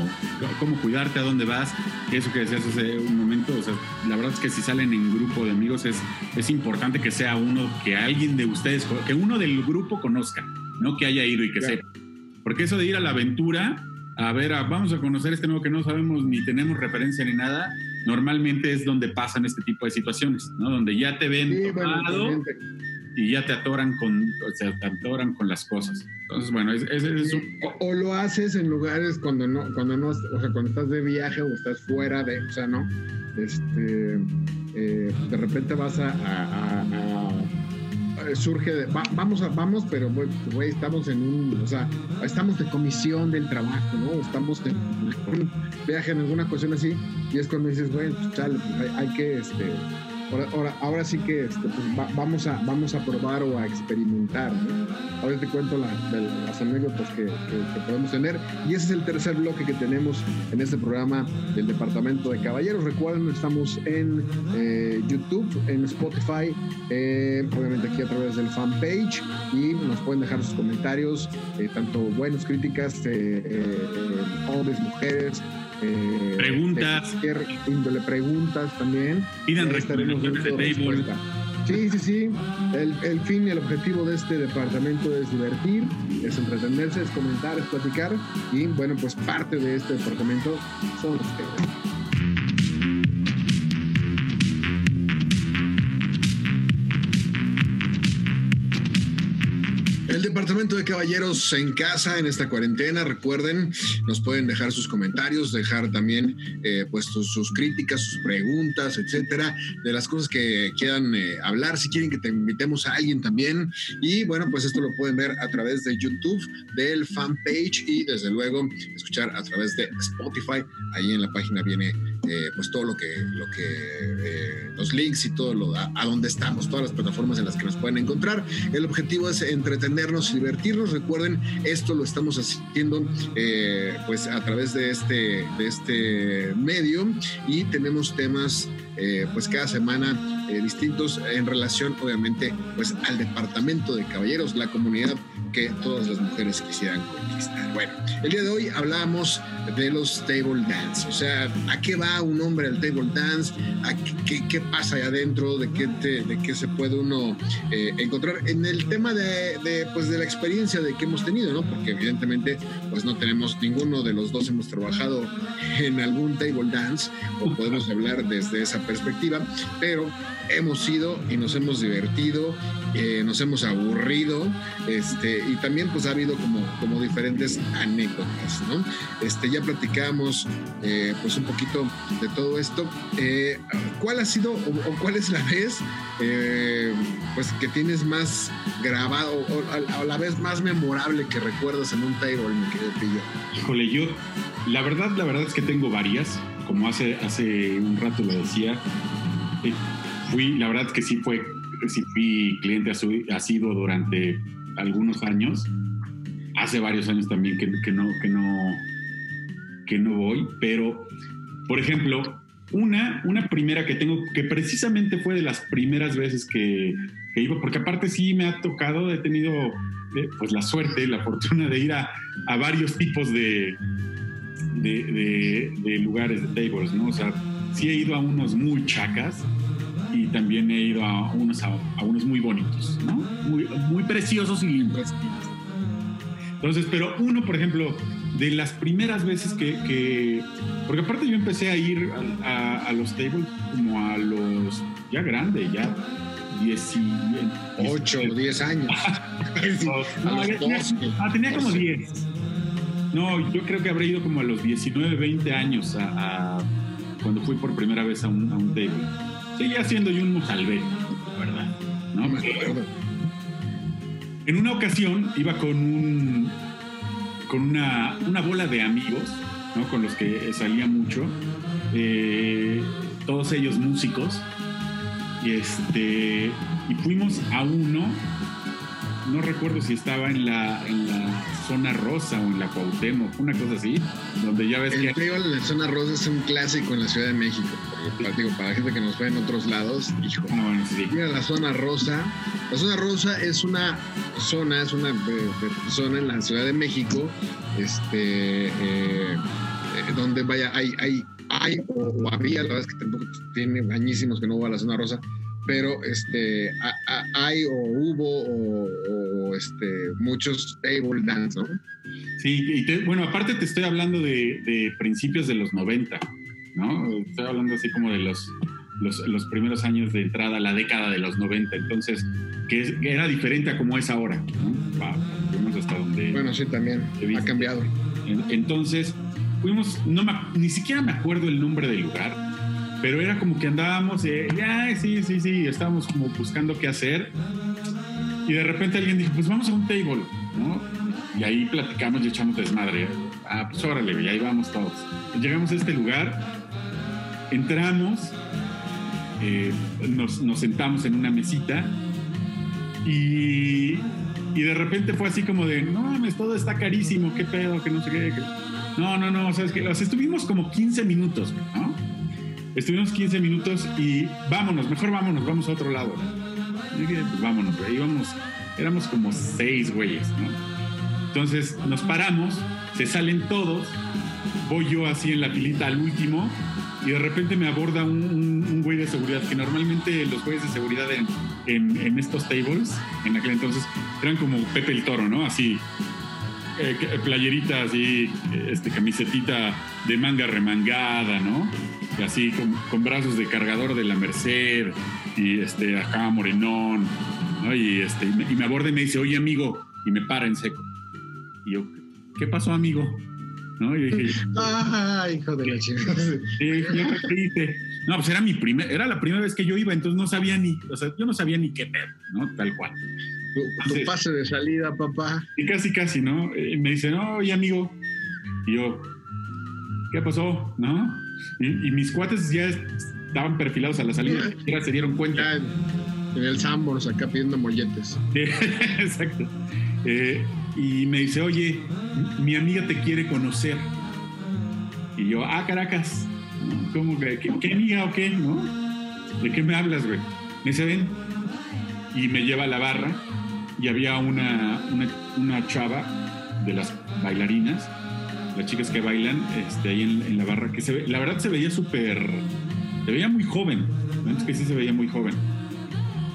cómo cuidarte, a dónde vas. Eso que decías hace un momento, o sea, la verdad es que si salen en grupo de amigos es, es importante que sea uno, que alguien de ustedes, que uno del grupo conozca, no que haya ido y que sepa. Porque eso de ir a la aventura, a ver, vamos a conocer este nuevo que no sabemos ni tenemos referencia ni nada, normalmente es donde pasan este tipo de situaciones, ¿no? Donde ya te ven tomado y ya te atoran con, o sea, te atoran con las cosas. Entonces, bueno, es, es, un... o, lo haces en lugares cuando no, cuando no, o sea, cuando estás de viaje o estás fuera de, o sea, no, este, eh, de repente vas a, surge de, vamos a, vamos, pero güey, estamos en un, o sea, estamos de comisión del trabajo, ¿no? Estamos de un viaje en alguna cuestión así, y es cuando dices, güey, pues, chale, pues, hay, hay que, este, Ahora, ahora, sí que este, pues, vamos, a, vamos a probar o a experimentar. Ahora te cuento las anécdotas que, podemos tener. Y ese es el tercer bloque que tenemos en este programa del Departamento de Caballeros. Recuerden, estamos en eh, YouTube, en Spotify, eh, obviamente aquí a través del fanpage. Y nos pueden dejar sus comentarios, eh, tanto buenos, críticas, hombres, mujeres eh, preguntas. índole preguntas también. Pidan recomendaciones de table. Sí, sí, sí. El, el, fin y el objetivo de este departamento es divertir, es entretenerse, es comentar, es platicar. Y bueno, pues parte de este departamento son ustedes. Departamento de caballeros en casa en esta cuarentena, recuerden, nos pueden dejar sus comentarios, dejar también eh, pues sus, críticas, sus preguntas, etcétera, de las cosas que quieran eh, hablar, si quieren que te invitemos a alguien también. Y bueno, pues esto lo pueden ver a través de YouTube, del fanpage y desde luego escuchar a través de Spotify. Ahí en la página viene eh, pues todo lo que, lo que eh, los links y todo lo a, donde estamos, todas las plataformas en las que nos pueden encontrar. El objetivo es entretenernos y divertirnos. Recuerden, esto lo estamos haciendo eh, pues a través de este, de este medio y tenemos temas pues cada semana distintos en relación obviamente pues al departamento de caballeros, la comunidad que todas las mujeres quisieran conquistar. Bueno, el día de hoy hablamos de los table dance, o sea, ¿a qué va un hombre al table dance? ¿A qué, qué, pasa ahí adentro? ¿De qué, de qué se puede uno eh, encontrar? En el tema de, de, pues, de la experiencia de que hemos tenido, ¿no? Porque evidentemente pues no tenemos, ninguno de los dos hemos trabajado en algún table dance o podemos hablar desde esa perspectiva, pero hemos ido y nos hemos divertido, eh, nos hemos aburrido, este, y también pues ha habido como, como diferentes anécdotas, ¿no? Este, ya platicamos eh, pues un poquito de todo esto. Eh, ¿Cuál ha sido o, cuál es la vez pues que tienes más grabado o, la vez más memorable que recuerdas en un table, mi querido Pillo? Híjole, yo la verdad, la verdad es que tengo varias, como hace, hace un rato lo decía fui, la verdad que sí fue, sí fui cliente sido durante algunos años. Hace varios años también que, que, no, que, no, que no voy, pero, por ejemplo, una, una primera que tengo, que precisamente fue de las primeras veces que, que iba, porque aparte sí me ha tocado, he tenido eh, pues la suerte, la fortuna de ir a, a varios tipos de, de, de, de, lugares, de tables, ¿no? O sea, sí he ido a unos muy chacas, y también he ido a unos, a, unos muy bonitos, ¿no? Muy, muy preciosos y limpios. Entonces, pero uno, por ejemplo, de las primeras veces que, porque aparte yo empecé a ir a, los tables como a los, ya grande, ya 18 o 10 años. [laughs] no, tenía, ah, tenía como 10. No, yo creo que habré ido como a los 19, 20 años a cuando fui por primera vez a un, a un table. Seguía siendo yo un mujalbé, ¿verdad? ¿No? me acuerdo. En una ocasión iba con un con una, una bola de amigos, ¿no? Con los que salía mucho, eh, todos ellos músicos, y este y fuimos a uno, no recuerdo si estaba en la, en la zona rosa o en la Cuauhtémoc, una cosa así, donde ya ves El que table en la zona rosa es un clásico en la Ciudad de México. para, digo, para la gente que nos ve en otros lados, hijo. Sí. Mira, la zona rosa. La zona rosa es una zona, es una eh, eh, zona en la Ciudad de México, este, eh, donde vaya, hay, hay, hay o, o había, la verdad es que tampoco tiene añísimos que no va a la zona rosa, pero este, a- a- hay o hubo o, o, este, muchos table dance, ¿no? Sí, y te- bueno, aparte te estoy hablando de, de principios de los 90, ¿no? Estoy hablando así como de los, los, los primeros años de entrada, la década de los 90, entonces, que, es- que era diferente a como es ahora, ¿no? Fuimos hasta donde... Bueno, sí, también ha cambiado. En- Entonces, fuimos, no me ni siquiera me acuerdo el nombre del lugar, pero era como que andábamos, eh, ay, sí, sí, sí, estábamos como buscando qué hacer. Y de repente alguien dijo, pues vamos a un table, ¿no? Y ahí platicamos y echamos desmadre. Ah, pues órale, y ahí vamos todos. Llegamos a este lugar, entramos, eh, nos, nos sentamos en una mesita y, y de repente fue así como de, no mames, todo está carísimo, qué pedo, que no sé qué. que-". No, no, no, sabes que, o sea, estuvimos como 15 minutos, ¿no? Estuvimos 15 minutos y vámonos, mejor vámonos, vamos a otro lado. Pues vámonos, güey. Íbamos, éramos como seis güeyes, ¿no? Entonces nos paramos, se salen todos, voy yo así en la filita al último y de repente me aborda un, güey de seguridad, que normalmente los güeyes de seguridad en- en estos tables, en aquel entonces, eran como Pepe el Toro, ¿no? Así, eh, que- playerita así, eh, este, camisetita de manga remangada, ¿no? Y así con, con brazos de cargador de la Merced y este, acá morenón, ¿no? Y, este, y, me, y me aborda y me dice, oye amigo, y me para en seco. Y yo, ¿qué pasó amigo? ¿No? Y dije, Ah, hijo de la chingada. Yo hice. No, pues era mi primer, era la primera vez que yo iba, entonces no sabía ni, o sea, yo no sabía ni qué pedo, ¿no? Tal cual. Tu, tu pase de salida, papá. Y casi, casi, ¿no? Y me dice, no, oye, amigo. Y yo, ¿qué pasó? ¿No? Y, y mis cuates ya estaban perfilados a la salida, siquiera se dieron cuenta. Ya en, en el Sambors acá pidiendo molletes. Sí, [laughs] Exacto. Eh, y me dice, oye, mi amiga te quiere conocer. Y yo, ah, Caracas. ¿Cómo que? ¿Qué, amiga o qué? ¿No? ¿De qué me hablas, güey? Me dice, ven. Y me lleva a la barra y había una, una, una chava de las bailarinas, las chicas que bailan este, ahí en, la barra, que se ve, la verdad se veía súper, se veía muy joven, ¿no? es que sí se veía muy joven.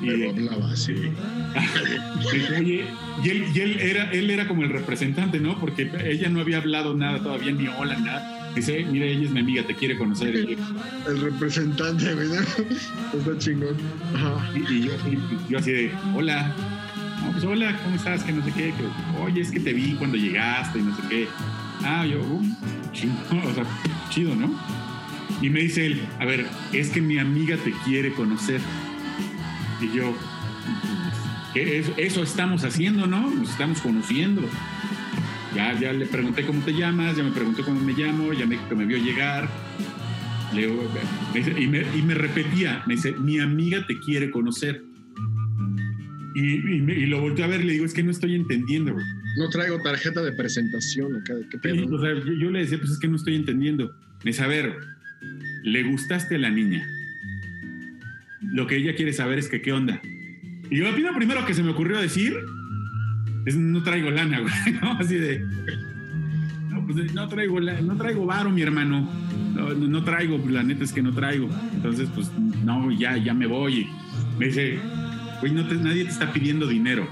Pero hablaba así. [laughs] Oye, y él, y él era, él era como el representante, ¿no? Porque ella no había hablado nada todavía, ni hola, nada. Dice, mira, ella es mi amiga, te quiere conocer. El representante. ¿no? [laughs] Está chingón. Ajá. y yo, y yo así de, hola. No, pues hola, ¿cómo estás? Que no sé qué. Que, Oye, es que te vi cuando llegaste y no sé qué. Ah, yo, um, chido, [laughs] o sea, chido, ¿no? Y me dice él, a ver, es que mi amiga te quiere conocer. Y yo, "¿Qué es- eso estamos haciendo, ¿no? Nos estamos conociendo. Ya, ya le pregunté cómo te llamas, ya me preguntó cómo me llamo, ya me dijo que me vio llegar. Y, me, y me repetía, me dice, mi amiga te quiere conocer. Y, y me- y lo volteé a ver y le digo, es que no estoy entendiendo. No traigo tarjeta de presentación acá. ¿Qué Sí, pedo? o sea, yo, yo le decía, pues es que no estoy entendiendo. Me dice, a ver, le gustaste a la niña. Lo que ella quiere saber es que qué onda. Y yo lo primero que se me ocurrió decir es no traigo lana, güey, [laughs] ¿no? Así de... No, pues no traigo, no traigo varo, mi hermano. No, no, no traigo, pues, la neta es que no traigo. Entonces, pues no, ya, ya me voy. Me dice, güey, no te- nadie te está pidiendo dinero.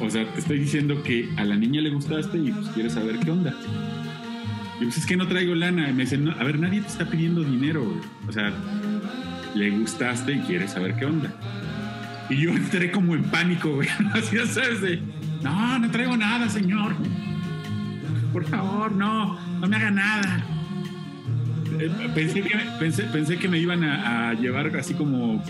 O sea, te estoy diciendo que a la niña le gustaste y pues quieres saber qué onda. Y pues es que no traigo lana. Me dice, no, a ver, nadie te está pidiendo dinero. güey. O sea, le gustaste y quieres saber qué onda. Y yo [laughs] entré como en pánico, güey. [laughs] Así, sabes, de, no, no traigo nada, señor. Por favor, no, no me haga nada. Eh, pensé, que, pensé, pensé que me iban a, a llevar así como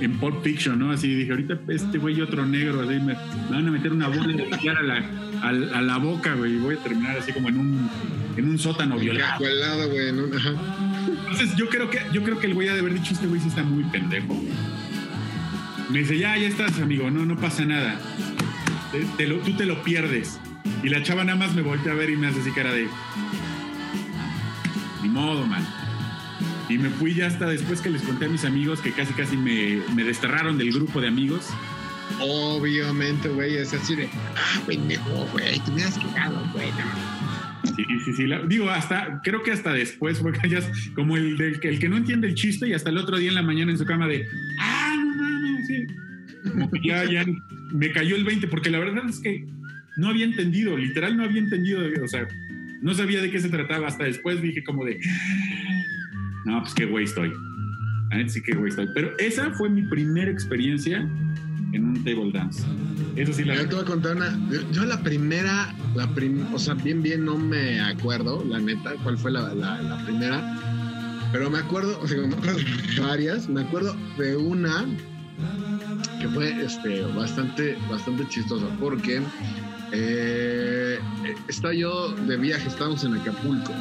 en Pulp Fiction, ¿no? Así dije, ahorita este güey y otro negro, así me, me van a meter una bola de a la, a, a la boca, güey, y voy a terminar así como en un, en un sótano violado. Cacuelado, güey, en un- ajá. Entonces yo creo que, yo creo que el güey ha de haber dicho, este güey sí está muy pendejo. Me dice, ya, ya estás, amigo, no, no pasa nada. Tú te lo pierdes. Y la chava nada más me voltea a ver y me hace así cara de... Ni modo, man. Y me fui ya hasta después que les conté a mis amigos que casi casi me, me desterraron del grupo de amigos. Obviamente, güey, es así de, ah, pendejo, güey, te hubieras quedado, güey. no". Sí, sí, sí. la- digo, hasta, creo que hasta después fue que ya es como el, del, el que no entiende el chiste y hasta el otro día en la mañana en su cama de, ah, no mames, sí. Como que ya, ya me cayó el 20, porque la verdad es que no había entendido, literal no había entendido, o sea, no sabía de qué se trataba. Hasta después dije como de, no, pues qué güey estoy. Sí, qué güey estoy. Pero esa fue mi primera experiencia en un table dance. Eso sí la Yo te voy a contar una. Yo, la primera, la prim- o sea, bien, bien no me acuerdo, la neta, cuál fue la, la- la primera. Pero me acuerdo, o sea, me acuerdo de varias. Me acuerdo de una que fue este, bastante, bastante chistosa, porque eh, estaba yo de viaje, estábamos en Acapulco.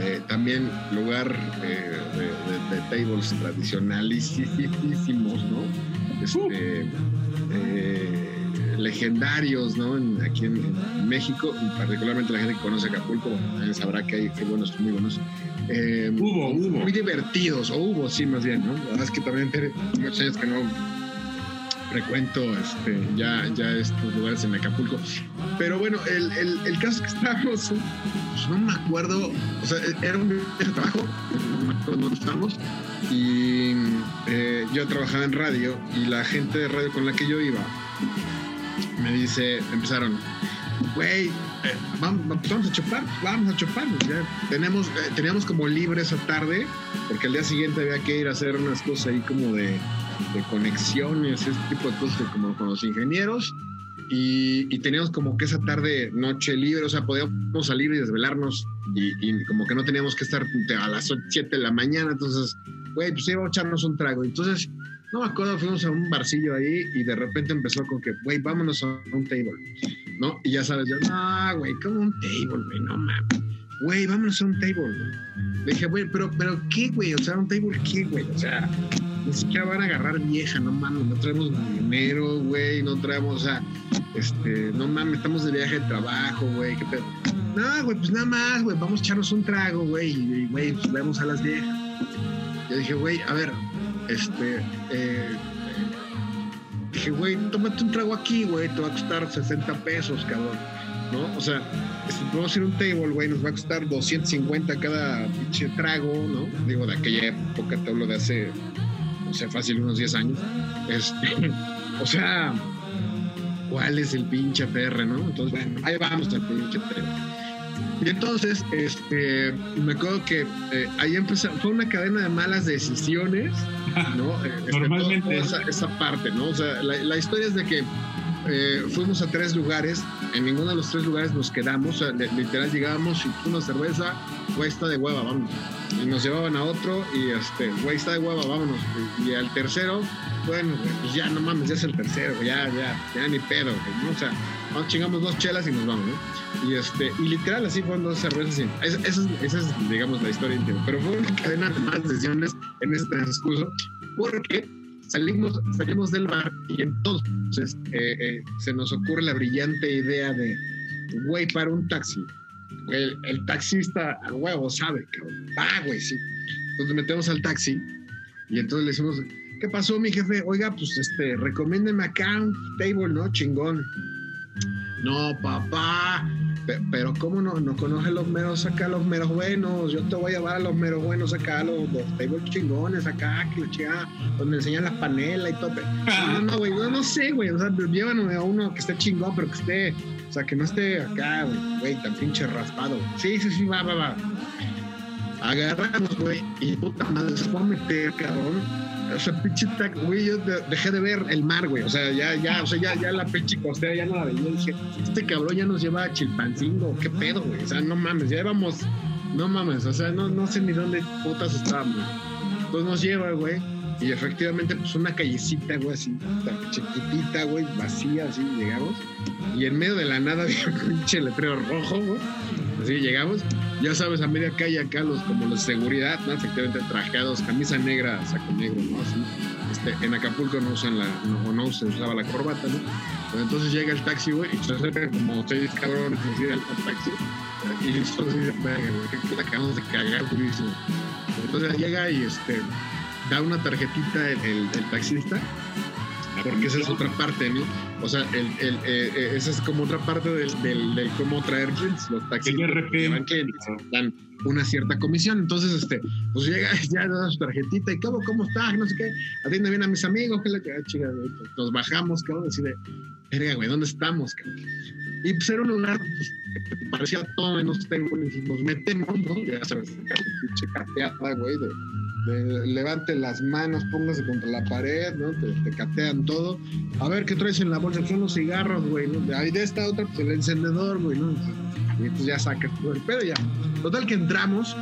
eh, también lugar eh, de, de- de tables tradicionalísimos, ¿no? Este, eh, legendarios, ¿no? En- aquí en, en México, y particularmente la gente que conoce Acapulco, sabrá que hay que buenos, muy buenos. Eh, Hubo, hubo. Muy divertidos, o hubo, sí, más bien, ¿no? La verdad es que también tiene muchos años que no frecuento este, ya, ya estos lugares en Acapulco. Pero bueno, el, el, el caso que estábamos, pues no me acuerdo, o sea, era un trabajo, no me acuerdo dónde estábamos, y eh, yo trabajaba en radio y la gente de radio con la que yo iba me dice, empezaron, güey, eh, vamos, a chupar, vamos a chupar. Tenemos, eh, teníamos como libre esa tarde, porque al día siguiente había que ir a hacer unas cosas ahí como de, de conexiones, ese tipo de cosas como con los ingenieros. Y, y teníamos como que esa tarde, noche libre, o sea, podíamos salir y desvelarnos y, y como que no teníamos que estar a las 7 de la mañana. Entonces, güey, pues íbamos a echarnos un trago. Entonces, no me acuerdo, fuimos a un barcillo ahí y de repente empezó con que, güey, vámonos a un table, ¿no? Y ya sabes, yo, no, güey, como un table, güey, no mames. Güey, vámonos a un table, güey. Le dije, güey, pero, pero, ¿qué, güey? O sea, un table, ¿qué, güey? O sea, ni siquiera van a agarrar vieja, no mames, no traemos dinero, güey, no traemos, o sea, este, no mames, estamos de viaje de trabajo, güey, qué pedo. No, güey, pues nada más, güey, vamos a echarnos un trago, güey, y, güey, pues vemos a las viejas. Yo dije, güey, a ver, este, eh, dije, güey, tómate un trago aquí, güey, te va a costar 60 pesos, cabrón, ¿no? O sea, vamos a ir a un table, güey, nos va a costar 250 cada pinche trago, ¿no? Digo, de aquella época, te hablo de hace, no sé, fácil, unos 10 años. Este, [laughs] o sea, ¿cuál es el pinche PR, no? Entonces, bueno, ahí vamos al pinche PR. Y entonces, este, me acuerdo que eh, ahí empezó, fue una cadena de malas decisiones, ¿no? [laughs] Eh, este, Normalmente. toda esa, esa parte, ¿no? O sea, la, la historia es de que eh, fuimos a tres lugares, en ninguno de los tres lugares nos quedamos, literal llegábamos y una cerveza, güey, está de hueva, vámonos. Y nos llevaban a otro y este, güey, de hueva, vámonos. Y, y al tercero, bueno, pues ya no mames, ya es el tercero, ya, ya, ya ni pedo, ¿no? O sea, vamos, chingamos dos chelas y nos vamos, ¿no? Y este, y literal así fueron dos cervezas y esa, es, es, digamos, la historia íntima. Pero fue una cadena de malas decisiones en este transcurso, porque salimos, salimos del bar y entonces eh, eh, se nos ocurre la brillante idea de, güey, para un taxi. El, taxista a huevo sabe, cabrón. Ah, güey, sí. Entonces metemos al taxi y entonces le decimos, ¿qué pasó, mi jefe? Oiga, pues este, recomiéndeme acá un table, ¿no? Chingón. No, papá. Pe- Pero ¿cómo no? No conoce los meros acá, los meros buenos. Yo te voy a llevar a los meros buenos acá, los, los chingones acá, que chingada, donde enseñan las panelas y todo. Pero- No, no, güey, no, sé, güey. O sea, llévanos a uno que esté chingón, pero que esté, o sea, que no esté acá, güey, tan pinche raspado. Sí, sí, sí, va, va, va. Agarramos, güey, y puta madre, se fue a meter, cabrón. O sea, pinche tac, güey, yo de- dejé de ver el mar, güey. O sea, ya, ya, o sea, ya, ya la pinche costera ya no la veía. Dije, este cabrón ya nos lleva a Chilpancingo, qué pedo, güey. O sea, no mames, ya íbamos no mames, o sea, no, no sé ni dónde putas estábamos. Entonces nos lleva, güey, y efectivamente, pues una callecita, güey, así, chiquitita, güey, vacía, así, llegamos. Y en medio de la nada [laughs] había un pinche letrero rojo, güey. Así llegamos, ya sabes, a media calle acá los como los seguridad, ¿no? Efectivamente trajeados, camisa negra, saco negro, ¿no? Este, en Acapulco no usan la, no, no se usaba la corbata, ¿no? Pues entonces llega el taxi, güey, y se acercan como seis cabrones así al taxi. Y entonces güey, que acabamos de cagar durísimo. Entonces llega y este da una tarjetita el, el taxista porque esa es otra parte, ¿no? O sea, el, el, eh, eh, esa es como otra parte del, del, del cómo traer clientes. Los taxis llevan clientes, dan una cierta comisión. Entonces, este, pues llega, [laughs] ya da su tarjetita y cómo, cómo está, no sé qué, atiende bien a mis amigos, que la ah, chica, nos bajamos, cabrón, así de, verga, güey, ¿dónde estamos, cabrón? Y pues era un lugar pues, que parecía todo menos tengo, y nos metemos, ¿no? Ya sabes, [laughs] pinche cateada, güey, de levante las manos, póngase contra la pared, ¿no? Te, catean todo. A ver qué traes en la bolsa, son los cigarros, güey, ¿no? De esta otra, pues el encendedor, güey, ¿no? Y pues ya sacas todo el pedo ya. Total que entramos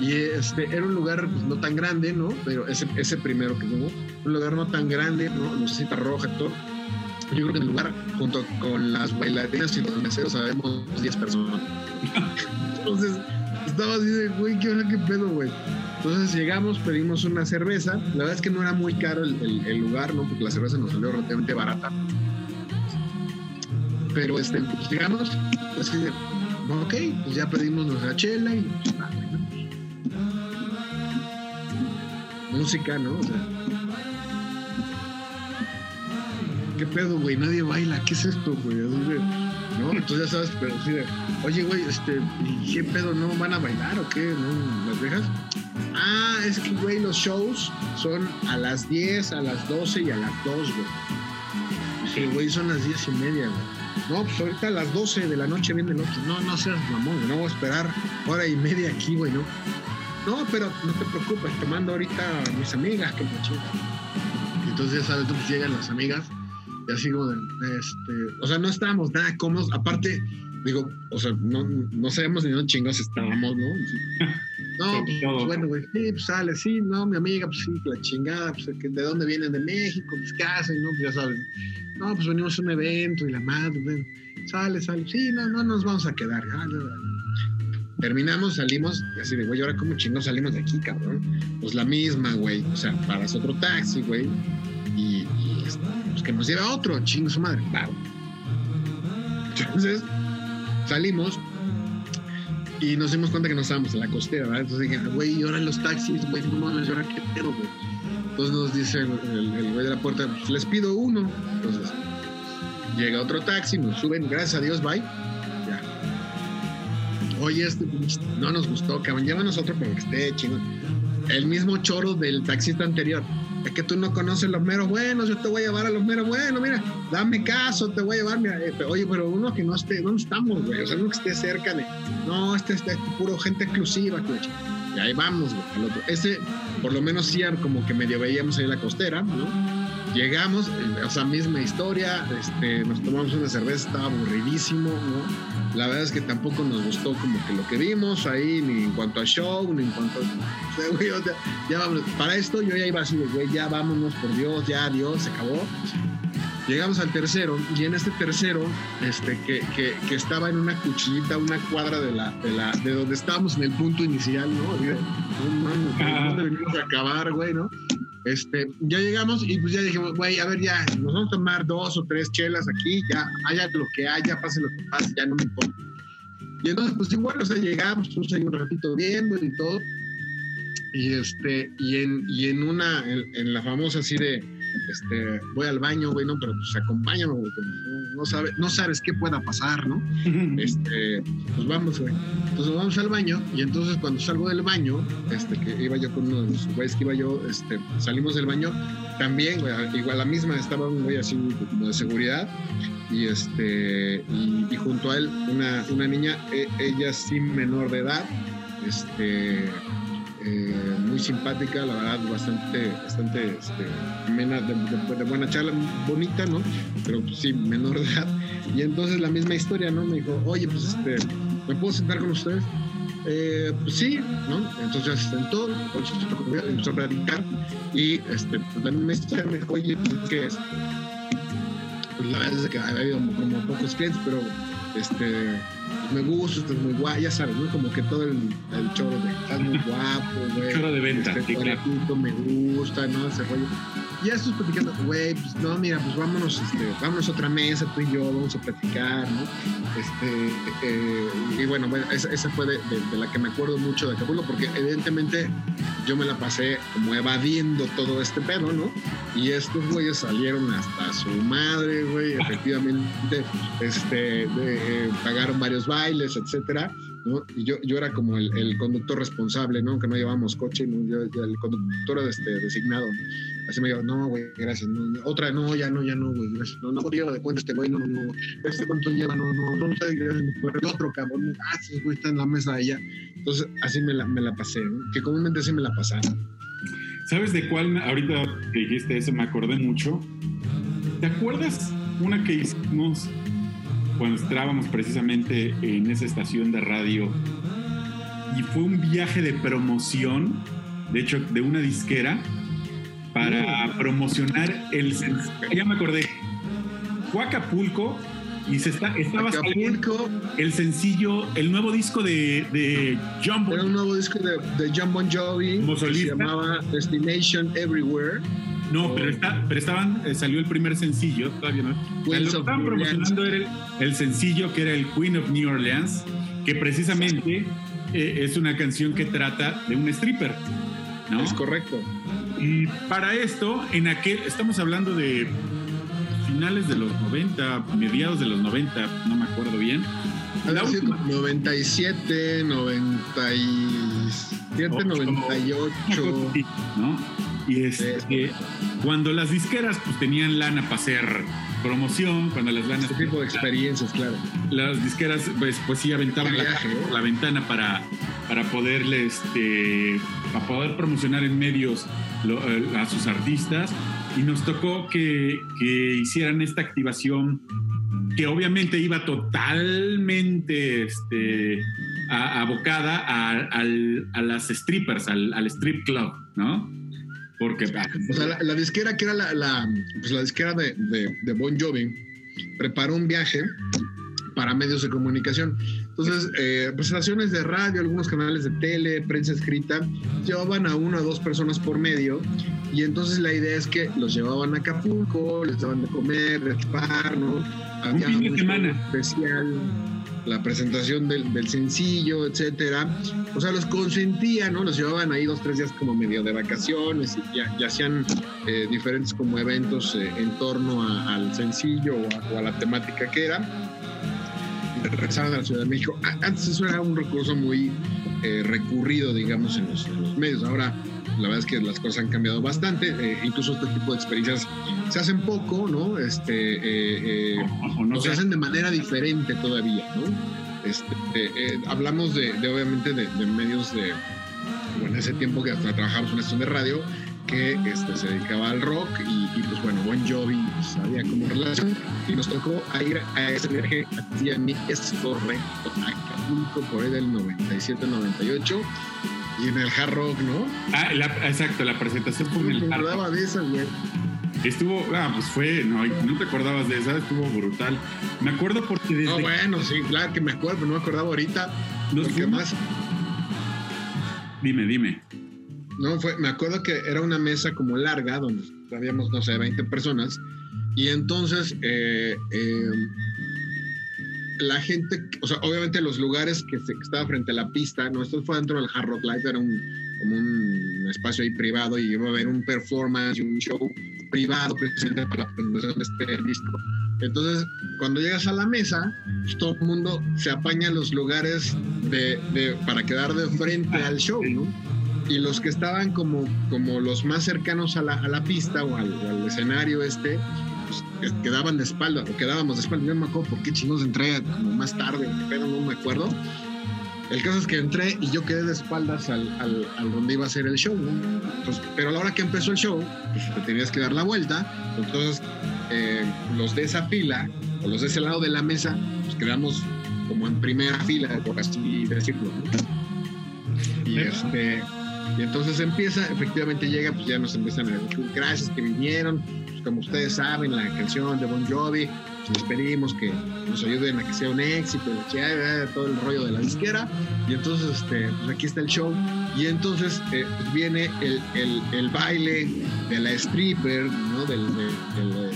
y este era un lugar pues, no tan grande, ¿no? Pero ese, ese primero que hubo, un lugar no tan grande, ¿no? Lucecita roja, todo. Yo creo que el lugar, junto con las bailarinas y los meseros, sabemos 10 personas. [laughs] Entonces, estaba así de, güey, ¿qué hora, qué pedo, güey? Entonces llegamos, pedimos una cerveza. La verdad es que no era muy caro el, lugar, ¿no? Porque la cerveza nos salió relativamente barata. Pero este, pues llegamos, de, ok, pues ya pedimos nuestra chela y pues, música, ¿no? O sea, ¿qué pedo, güey? Nadie baila, ¿qué es esto, güey? ¿No? Entonces ya sabes, pero de, oye, güey, este, ¿qué pedo? ¿No van a bailar o qué? ¿No? ¿Las dejas? Ah, es que, güey, los shows son a las 10, a las 12 y a las 2, güey. Sí, güey, son las 10 y media, güey. No, pues ahorita a las 12 de la noche viene el otro. No, no seas mamón. No voy a esperar hora y media aquí, güey, ¿no? No, pero no te preocupes, te mando ahorita a mis amigas, que me Entonces, ya sabes, tú pues llegan las amigas y así como de, este, o sea, no estábamos nada cómodos. Aparte, digo, o sea, no, no sabemos ni dónde chingos estábamos, ¿no? [laughs] No, pues, bueno, güey, sí, pues sale, sí, no, mi amiga, pues sí, la chingada, pues de dónde vienen de México, pues qué hacen, ¿no? Pues ya saben. No, pues venimos a un evento y la madre, bueno, sale, sale, sí, no, no nos vamos a quedar. Ah, Terminamos, salimos, y así de, güey, ahora cómo chingos salimos de aquí, cabrón. Pues la misma, güey, o sea, paras otro taxi, güey, que nos lleva otro, chingo su madre, claro. Entonces, salimos, y nos dimos cuenta que no estábamos en la costera, ¿verdad? Entonces dije, güey, y los taxis, güey, no mames, ahora qué pedo, güey. Entonces nos dice el, güey de la puerta, pues les pido uno. Entonces llega otro taxi, nos suben, gracias a Dios, bye. Ya. Oye, este no nos gustó, cabrón, llévanos otro para que esté chingón. El mismo choro del taxista anterior es que tú no conoces los meros buenos, yo te voy a llevar a los meros buenos, mira, dame caso, te voy a llevar, mira, eh, oye, pero uno que no esté, ¿dónde estamos, güey? O sea, uno que esté cerca de, no, este, este es puro gente exclusiva, güey. Y ahí vamos, güey. Ese, por lo menos sí, como que medio veíamos ahí la costera, ¿no? Llegamos, eh, o sea, misma historia, este, nos tomamos una cerveza, estaba aburridísimo, ¿no? La verdad es que tampoco nos gustó como que lo que vimos ahí, ni en cuanto a show, ni en cuanto a... [laughs] O sea, ya vamos, para esto yo ya iba así, güey, ya vámonos, por Dios, ya, Dios, se acabó. Llegamos al tercero y en este tercero, este, que, que, que estaba en una cuchillita, una cuadra de, la, de, la, de donde estábamos en el punto inicial, ¿no? No, ¿dónde venimos a acabar, güey, no? Este, ya llegamos y pues ya dijimos, güey, a ver, ya, nos vamos a tomar dos o tres chelas aquí, ya, haya lo que haya, pase lo que pase, ya no me importa. Y entonces, pues igual, o sea, llegamos, pues ahí un ratito viendo y todo. Y este, y en, y en una, en, la famosa así de, este, voy al baño, güey, no, pero pues acompáñame, güey, no, sabe, no sabes qué pueda pasar, ¿no? [laughs] Este, pues vamos, güey. Entonces vamos al baño y entonces cuando salgo del baño, este, que iba yo con uno de los güeyes que iba yo, este, salimos del baño, también, güey, igual la misma, estaba un güey así como de seguridad y este, y, junto a él una, una niña, e, ella sí menor de edad, este, eh, muy simpática, la verdad, bastante, bastante este, de, buena charla, bonita, ¿no? Pero pues, sí, menor de edad. Y entonces la misma historia, ¿no? Me dijo, oye, pues este, ¿me puedo sentar con ustedes? Eh, pues sí, ¿no? Entonces se sentó, empezó a platicar y este, pues, también me dice, oye, pues, ¿qué es? Pues la verdad es que ha habido como pocos clientes, pero este, me gusta, estás muy guapo, ya sabes, ¿no? Como que todo el, el choro de estás muy guapo, güey. Choro de venta, Este, claro. me gusta, ¿no? Ese rollo. Y ya estoy platicando, güey, pues no, mira, pues vámonos, este, vámonos a otra mesa, tú y yo, vamos a platicar, ¿no? Este, eh, y bueno, bueno, esa, esa fue de, de- de la que me acuerdo mucho de Acapulco, porque evidentemente yo me la pasé como evadiendo todo este pedo, ¿no? Y estos güeyes salieron hasta su madre, güey, efectivamente, este, de- eh, pagaron varios bailes, etcétera, ¿no? Y yo, yo era como el, conductor responsable, ¿no? Que no llevábamos coche, ¿no? Yo, el conductor este, designado. Así me dijo, no, güey, gracias. No. Otra, no, ya no, ya no, güey, gracias. No, no lleva de cuenta este güey, no, no. Este cuánto lleva, no, no, no, sé, gracias. Otro cabrón, sí, güey, está en la mesa allá. Entonces, así me la, me la pasé, ¿no? Que comúnmente así me la pasaba. ¿Sabes de cuál? Ahorita que dijiste eso me acordé mucho. ¿Te acuerdas una que hicimos cuando estábamos precisamente en esa estación de radio? Y fue un viaje de promoción, de hecho, de una disquera, para promocionar el... Ya me acordé. Fue Acapulco y se está, estaba saliendo Acapulco el sencillo, el nuevo disco de, de Jumbo. era un nuevo disco de, de John Bon Jovi Como que se solista. llamaba Destination Everywhere. No, pero, está, pero estaban, eh, salió el primer sencillo, todavía no. Lo que estaban promocionando era el, el sencillo que era el Queen of New Orleans, que precisamente eh, es una canción que trata de un stripper, ¿no? Es correcto. Y para esto, en aquel, estamos hablando de finales de los 90, mediados de los 90, no me acuerdo bien. La última- como 97, 97, Ocho. 98. Sí, ¿no? Y este, cuando las disqueras pues tenían lana para hacer promoción, cuando las lanas Este tipo de experiencias, claro. las disqueras pues, pues sí aventaban la, ventana para, para poderle este para poder promocionar en medios lo- eh, a sus artistas y nos tocó que, que hicieran esta activación que obviamente iba totalmente este, a- abocada a, al- a las strippers, al, al strip club, ¿no? Porque O sea, la, la disquera que era la, la, pues la disquera de, de, de Bon Jovi preparó un viaje para medios de comunicación. Entonces, eh, pues estaciones de radio, algunos canales de tele, prensa escrita, llevaban a una o dos personas por medio y entonces la idea es que los llevaban a Acapulco, les daban de comer, de chupar, ¿no? Había fin de un semana. show especial, la presentación del, del sencillo, etcétera. O sea, los consentían, ¿no? Los llevaban ahí dos, tres días como medio de vacaciones y, ya- y hacían eh, diferentes como eventos eh, en torno al sencillo o a, o a la temática que era. Y regresaban a la Ciudad de México. Antes eso era un recurso muy eh, recurrido, digamos, en los, en los medios. Ahora, la verdad es que las cosas han cambiado bastante. eh, incluso este tipo de experiencias se hacen poco, ¿no? Este, eh, eh, o, o no o se hacen de manera diferente todavía, ¿no? Este, eh, hablamos de, de, obviamente de, de medios de, bueno, ese tiempo que hasta trabajamos en estación de radio que este, se dedicaba al rock y, y, pues bueno, Bon Jovi pues, había como relación y nos tocó a ir a ese viaje a mí es correcto a Acapulco por ahí del 97-98 y en el hard rock, ¿no? Ah, la- exacto, la presentación fue en el Hard Rock. acordaba de esa, güey. Estuvo, ah, pues fue, no, no te acordabas de esa, estuvo brutal. Me acuerdo porque desde No, bueno, sí, claro que me acuerdo, pero no me acordaba ahorita. Nos porque fuimos- más Dime, dime. No, fue, me acuerdo que era una mesa como larga, donde habíamos, no sé, 20 personas, y entonces eh, eh, la gente, o sea, obviamente los lugares que, se, que estaba frente a la pista, no, esto fue dentro del Hard Rock Live, era un, como un espacio ahí privado y iba a haber un performance y un show privado precisamente para la presentación de este disco. Entonces, cuando llegas a la mesa, pues, todo el mundo se apaña los lugares de, para quedar de frente al show, ¿no? y los que estaban como, como los más cercanos a la, a la pista o al escenario este, pues, quedaban de espalda o quedábamos de espalda. Yo no me acuerdo por qué chingos entré como más tarde, pero no me acuerdo. El caso es que entré y yo quedé de espaldas al, al, al donde iba a ser el show, ¿no? Entonces, pero a la hora que empezó el show, pues te tenías que dar la vuelta. Entonces, eh, los de esa fila o los de ese lado de la mesa, pues quedamos como en primera fila, por así decirlo. ¿no? Y este y entonces empieza, efectivamente llega, pues ya nos empiezan a decir, gracias que vinieron, pues como ustedes saben, la canción de Bon Jovi, pues les pedimos que nos ayuden a que sea un éxito, todo el rollo de la disquera, y entonces este, pues aquí está el show, y entonces eh, viene el, el, baile de la stripper, ¿no? Del, de, de,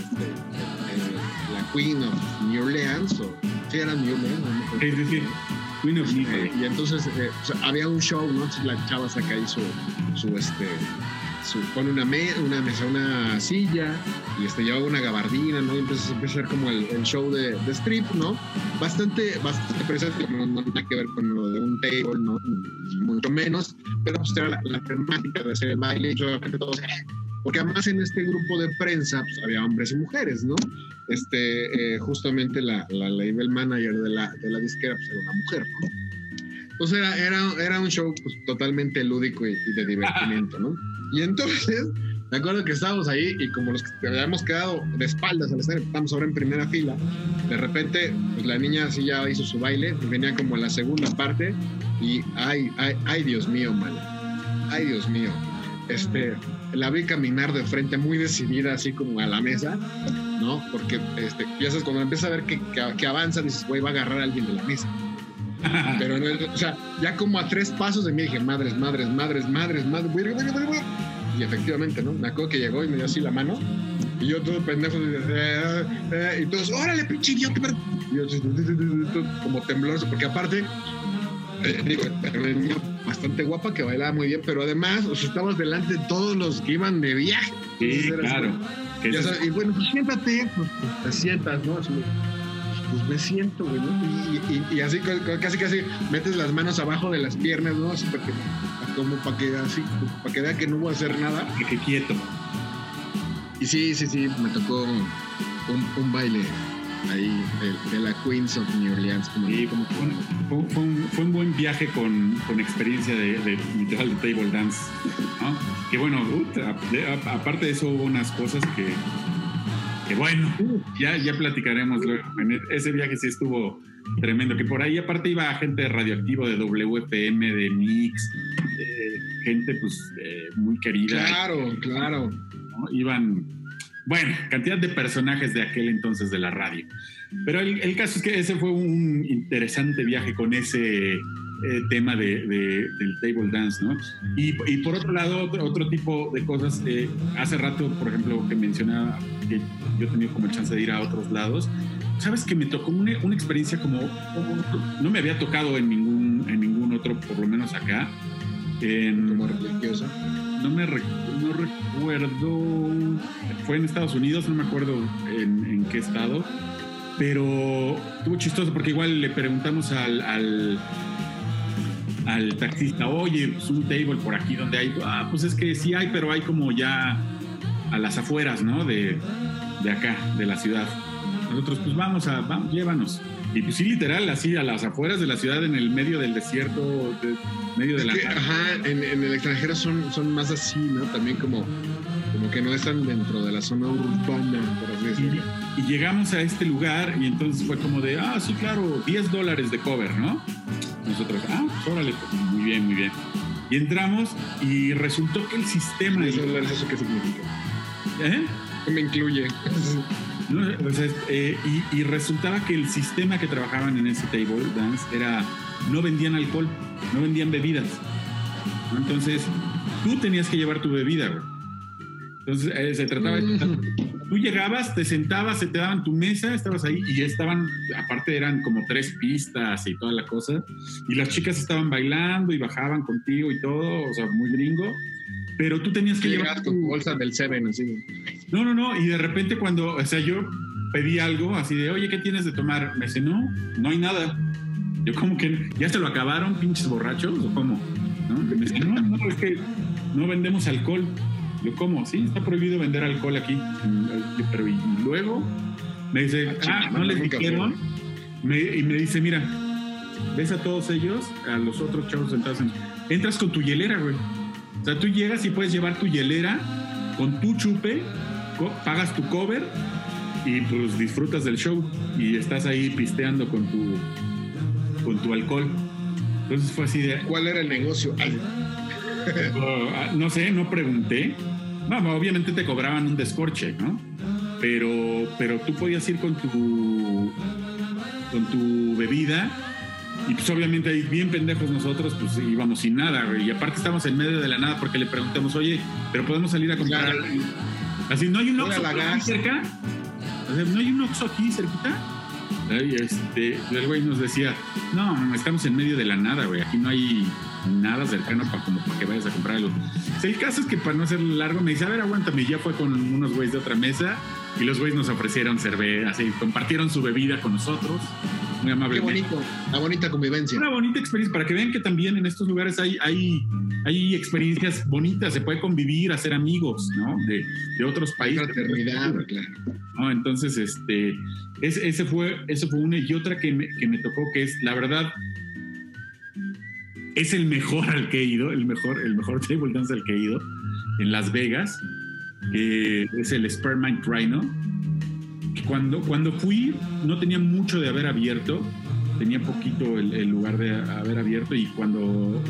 la Queen of New Orleans, o si era New Orleans, ¿no? Y entonces eh, había un show, ¿no? Entonces la chava saca ahí su, su este, su, pone una, mesa, una silla y este, lleva una gabardina, ¿no? Y entonces empieza a ser como el, show de, strip, ¿no? Bastante, bastante presente, no, no, que ver con lo de un table, ¿no? Mucho menos, pero pues era la, temática de hacer el baile y todos, eh, porque además en este grupo de prensa pues, había hombres y mujeres, ¿no? Este, eh, justamente la, la label manager de la, de la disquera pues, era una mujer, ¿no? Entonces era, era, era un show pues, totalmente lúdico y, de divertimiento, ¿no? Y entonces, me acuerdo que estábamos ahí y como los que habíamos quedado de espaldas al escenario, estamos ahora en primera fila, de repente, pues la niña así ya hizo su baile, y venía como la segunda parte y, ay, ay, ay, Dios mío, man, ay, Dios mío, este, la vi caminar de frente muy decidida, así como a la mesa, ¿no? Porque este, sabes, cuando empieza a ver que, que, avanza, dices, güey, va a agarrar a alguien de la mesa. [laughs] Pero, no, o sea, ya como a tres pasos de mí dije, madres, madres, madres, madres, madres, y efectivamente, ¿no? Me acuerdo que llegó y me dio así la mano, y yo todo pendejo, y, eh, eh, y todos, órale, pinche idiota, y yo como tembloroso, porque aparte, eh, digo, bastante guapa que bailaba muy bien, pero además, o sea, estabas delante de todos los que iban de viaje. Sí, claro. y bueno, pues siéntate, pues, pues, te sientas, ¿no? pues me siento, güey, ¿no? y, así, casi, casi metes las manos abajo de las piernas, ¿no? Así para que, como para que así, para que vea que no voy a hacer nada. Que quieto. Y sí, sí, sí, me tocó un, un baile ahí de, la Queens of New Orleans. Como, fue, un, buen viaje con, con experiencia de, de, literal de table dance. ¿no? Que bueno, aparte de eso hubo unas cosas que, que bueno, ya, ya platicaremos luego. E, ese viaje sí estuvo tremendo. Que por ahí aparte iba gente radioactivo de WFM, de Mix, gente pues eh, muy querida. Claro, claro. Iban bueno, cantidad de personajes de aquel entonces de la radio. Pero el, caso es que ese fue un interesante viaje con ese eh, tema de, del table dance, ¿no? Y, por otro lado, otro, tipo de cosas. Eh, hace rato, por ejemplo, que mencionaba que yo he tenido como chance de ir a otros lados. Sabes que me tocó una, una experiencia como, no me había tocado en ningún, en ningún otro, por lo menos acá. En, como religiosa no me no recuerdo, fue en Estados Unidos, no me acuerdo en, qué estado, pero estuvo chistoso porque igual le preguntamos al, al, taxista, oye, pues un table por aquí donde hay, ah, pues es que sí hay, pero hay como ya a las afueras, ¿no? De, de acá, de la ciudad. Nosotros, pues vamos a, vamos, llévanos. Y pues sí, literal, así a las afueras de la ciudad, en el medio del desierto, de, medio de la... ajá, en, el extranjero son, son más así, ¿no? También como, como que no están dentro de la zona urbana, por así decirlo. Y, llegamos a este lugar y entonces fue como de, ah, sí, claro, 10 dólares de cover, ¿no? Nosotros, ah, pues órale, pues, muy bien, muy bien. Y entramos y resultó que el sistema... 10 dólares, ¿eso qué significa? ¿Eh? ¿Qué me incluye? [laughs] Eh, y, resultaba que el sistema que trabajaban en ese table dance era no vendían alcohol, no vendían bebidas. Entonces, tú tenías que llevar tu bebida, Entonces, eh, se trataba de... Tú llegabas, te sentabas, se te daban tu mesa, estabas ahí y ya estaban, aparte eran como tres pistas y toda la cosa, y las chicas estaban bailando y bajaban contigo y todo, o sea, muy gringo pero tú tenías que llevar tu bolsa del Seven, así. No, no, no, y de repente cuando, o sea, yo pedí algo así de, oye, ¿qué tienes de tomar? Me dice, no, no hay nada. Yo como que, ¿ya se lo acabaron, pinches borrachos? ¿O cómo? ¿No? Me dice, no, no, es que no vendemos alcohol. Yo, ¿cómo? Sí, está prohibido vender alcohol aquí. Pero y luego me dice, ah, ah ¿no les dijeron? y me dice, mira, ves a todos ellos, a los otros chavos sentados en... Entras con tu hielera, güey. O sea, tú llegas y puedes llevar tu hielera con tu chupe, pagas tu cover y pues disfrutas del show y estás ahí pisteando con tu, con tu alcohol. Entonces fue así de... ¿Cuál era el negocio? Ay, [laughs] Ah, no sé, no pregunté. Vamos, obviamente te cobraban un descorche, ¿no? Pero, pero tú podías ir con tu, con tu bebida y pues obviamente ahí bien pendejos nosotros, pues íbamos sin nada, güey. Y aparte estamos en medio de la nada porque le preguntamos, oye, pero podemos salir a comprar. Claro. algo?" Así, ¿no hay un Oxxo aquí cerca? O sea, ¿No hay un Oxxo aquí cerquita? Y este, el güey nos decía, no, estamos en medio de la nada, güey. Aquí no hay nada cercano para como para que vayas a comprar algo. El caso es que para no hacerlo largo, me dice, a ver, aguántame. Y ya fue con unos güeyes de otra mesa y los güeyes nos ofrecieron cerveza, así, compartieron su bebida con nosotros. Muy qué amablemente. bonito, la bonita convivencia. Una bonita experiencia para que vean que también en estos lugares hay, hay, hay experiencias bonitas, se puede convivir, hacer amigos, ¿no? De, de otros países. Fraternidad, claro. ¿no? Entonces, este, ese, ese fue, ese fue una y otra que me, que me tocó, que es, la verdad, es el mejor al que he ido, el mejor, el mejor [laughs] table dance al que he ido en Las Vegas, es el Spearmint Rhino. Cuando, cuando fui, no tenía mucho de haber abierto, tenía poquito el, lugar de haber abierto y cuando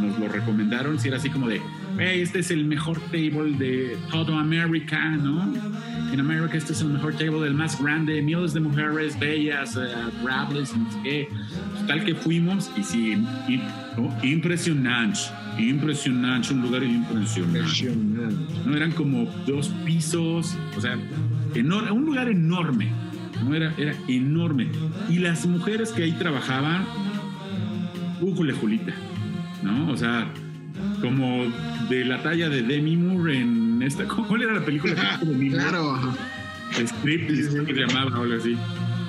nos lo recomendaron, si era así como de, "Hey, este es el mejor table de todo América, ¿no? En América este es el mejor table, el más grande, miles de mujeres bellas, eh, agradables, no sé qué. Tal que fuimos y sí, ¿no? impresionante, impresionante, un lugar impresionante. Impresionante. ¿no? Eran como dos pisos, o sea, enor- un lugar enorme, ¿no? Era, era enorme. Y las mujeres que ahí trabajaban, újule, Julita, ¿no? O sea, como de la talla de Demi Moore en esta, [laughs] ¿cuál era la película? de [laughs] Demi Moore? Claro. Script, Sí, sí, sí. que se llamaba o algo así,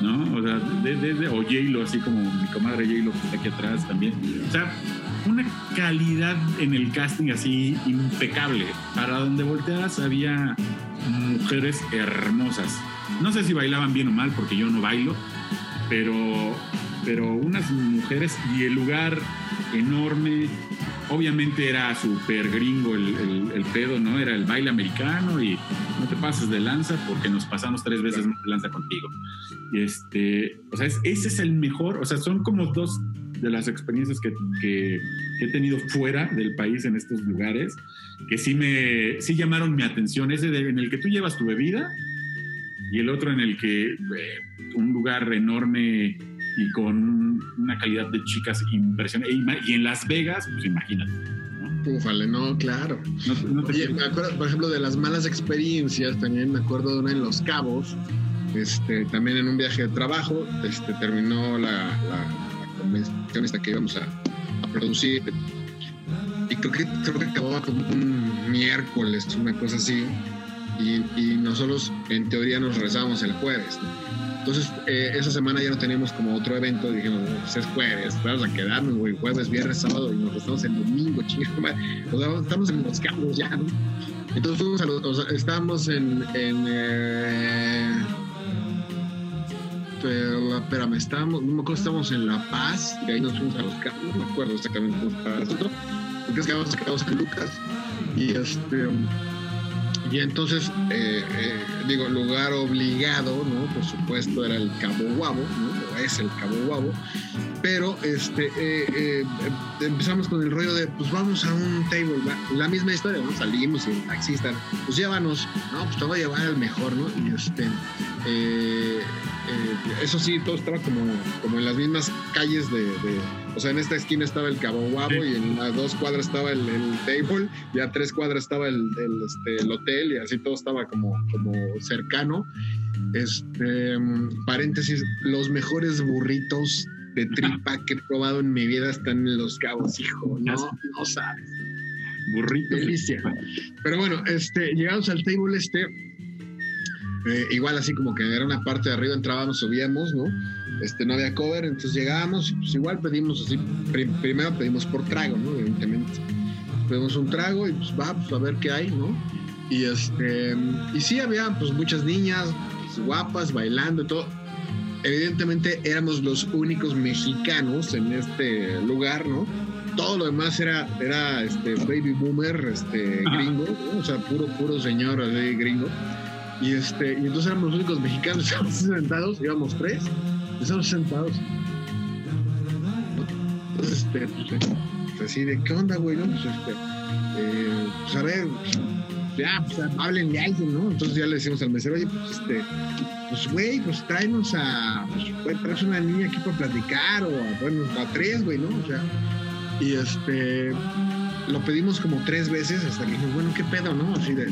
¿no? O sea, de, de- de- o J-Lo, así como mi comadre J-Lo que está aquí atrás también. O sea, una calidad en el casting así impecable. Para donde voltearas había mujeres hermosas. No sé si bailaban bien o mal, porque yo no bailo, pero, pero unas mujeres y el lugar enorme. Obviamente era súper gringo el, el- el pedo, ¿no? Era el baile americano y no te pases de lanza porque nos pasamos tres veces más de lanza contigo. Y este, o sea, es- ese es el mejor, o sea, son como dos de las experiencias que, que- que he tenido fuera del país en estos lugares que sí me, sí llamaron mi atención. Ese de- en el que tú llevas tu bebida y el otro en el que eh, un lugar enorme y con una calidad de chicas impresionante. Y en Las Vegas, pues imagínate. ¿no? Ufale, no, claro. No, no te Oye, quiero- me acuerdo, por ejemplo, de las malas experiencias, también me acuerdo de una en Los Cabos, este, también en un viaje de trabajo, este, terminó la, la, la convención esta que íbamos a, a producir, y creo que, creo que acababa como un miércoles, una cosa así, y, y nosotros en teoría nos rezábamos el jueves. ¿no? Entonces, eh, esa semana ya no teníamos como otro evento, dijimos, "No, pues es jueves, vamos a quedarnos, güey, jueves, viernes, sábado, y nos rezamos el domingo, chingada. O sea, estamos en los cabos ya, ¿no? Entonces fuimos a los, o sea, estábamos en, en eh, pero, espérame, estábamos, no me acuerdo, estábamos en La Paz, y ahí nos fuimos a los cabos, no me acuerdo exactamente cómo estaba el asunto. Entonces quedamos en Lucas, y este, y entonces, eh, eh, digo, lugar obligado, ¿no? Por supuesto, era el Cabo Guabo, ¿no? O es el Cabo Guabo. Pero este, eh, empezamos con el rollo de, pues vamos a un table, la misma historia, ¿no? Salimos y el taxista, pues llévanos, no, pues te voy a llevar al mejor, ¿no? Y este, eh, eso sí, todo estaba como, como en las mismas calles de, de- o sea, en esta esquina estaba el Cabo Guabo Sí. y en las dos cuadras estaba el, el table y a tres cuadras estaba el, el, este, el hotel y así todo estaba como, como cercano. Este, paréntesis, los mejores burritos de tripa [laughs] que he probado en mi vida están en Los Cabos, hijo, no, no sabes. burritos. Delicia. Pero bueno, este, llegamos al table este, eh, igual así como que era una parte de arriba, entrábamos, subíamos, ¿no? Este, no había cover, entonces llegábamos, y pues igual pedimos así, pri- primero pedimos por trago, ¿no? Evidentemente. Pedimos un trago y pues va, pues a ver qué hay, ¿no? Y este, y sí había pues muchas niñas pues, guapas bailando y todo. Evidentemente éramos los únicos mexicanos en este lugar, ¿no? Todo lo demás era, era este baby boomer, este gringo, ¿no? o sea, puro, puro señor así, gringo. Y este, y entonces éramos los únicos mexicanos, [laughs] estábamos sentados, íbamos tres, estábamos sentados. entonces, este, pues, pues, así de, ¿qué onda, güey? No, pues, este, eh, pues a ver, ya, pues háblenle a alguien, ¿no? Entonces ya le decimos al mesero, oye, pues este, pues güey, pues tráenos a, pues traes una niña aquí para platicar, o a, bueno, a tres, güey, ¿no? O sea, y este, lo pedimos como tres veces hasta que dijimos, bueno, ¿qué pedo, no? Así de,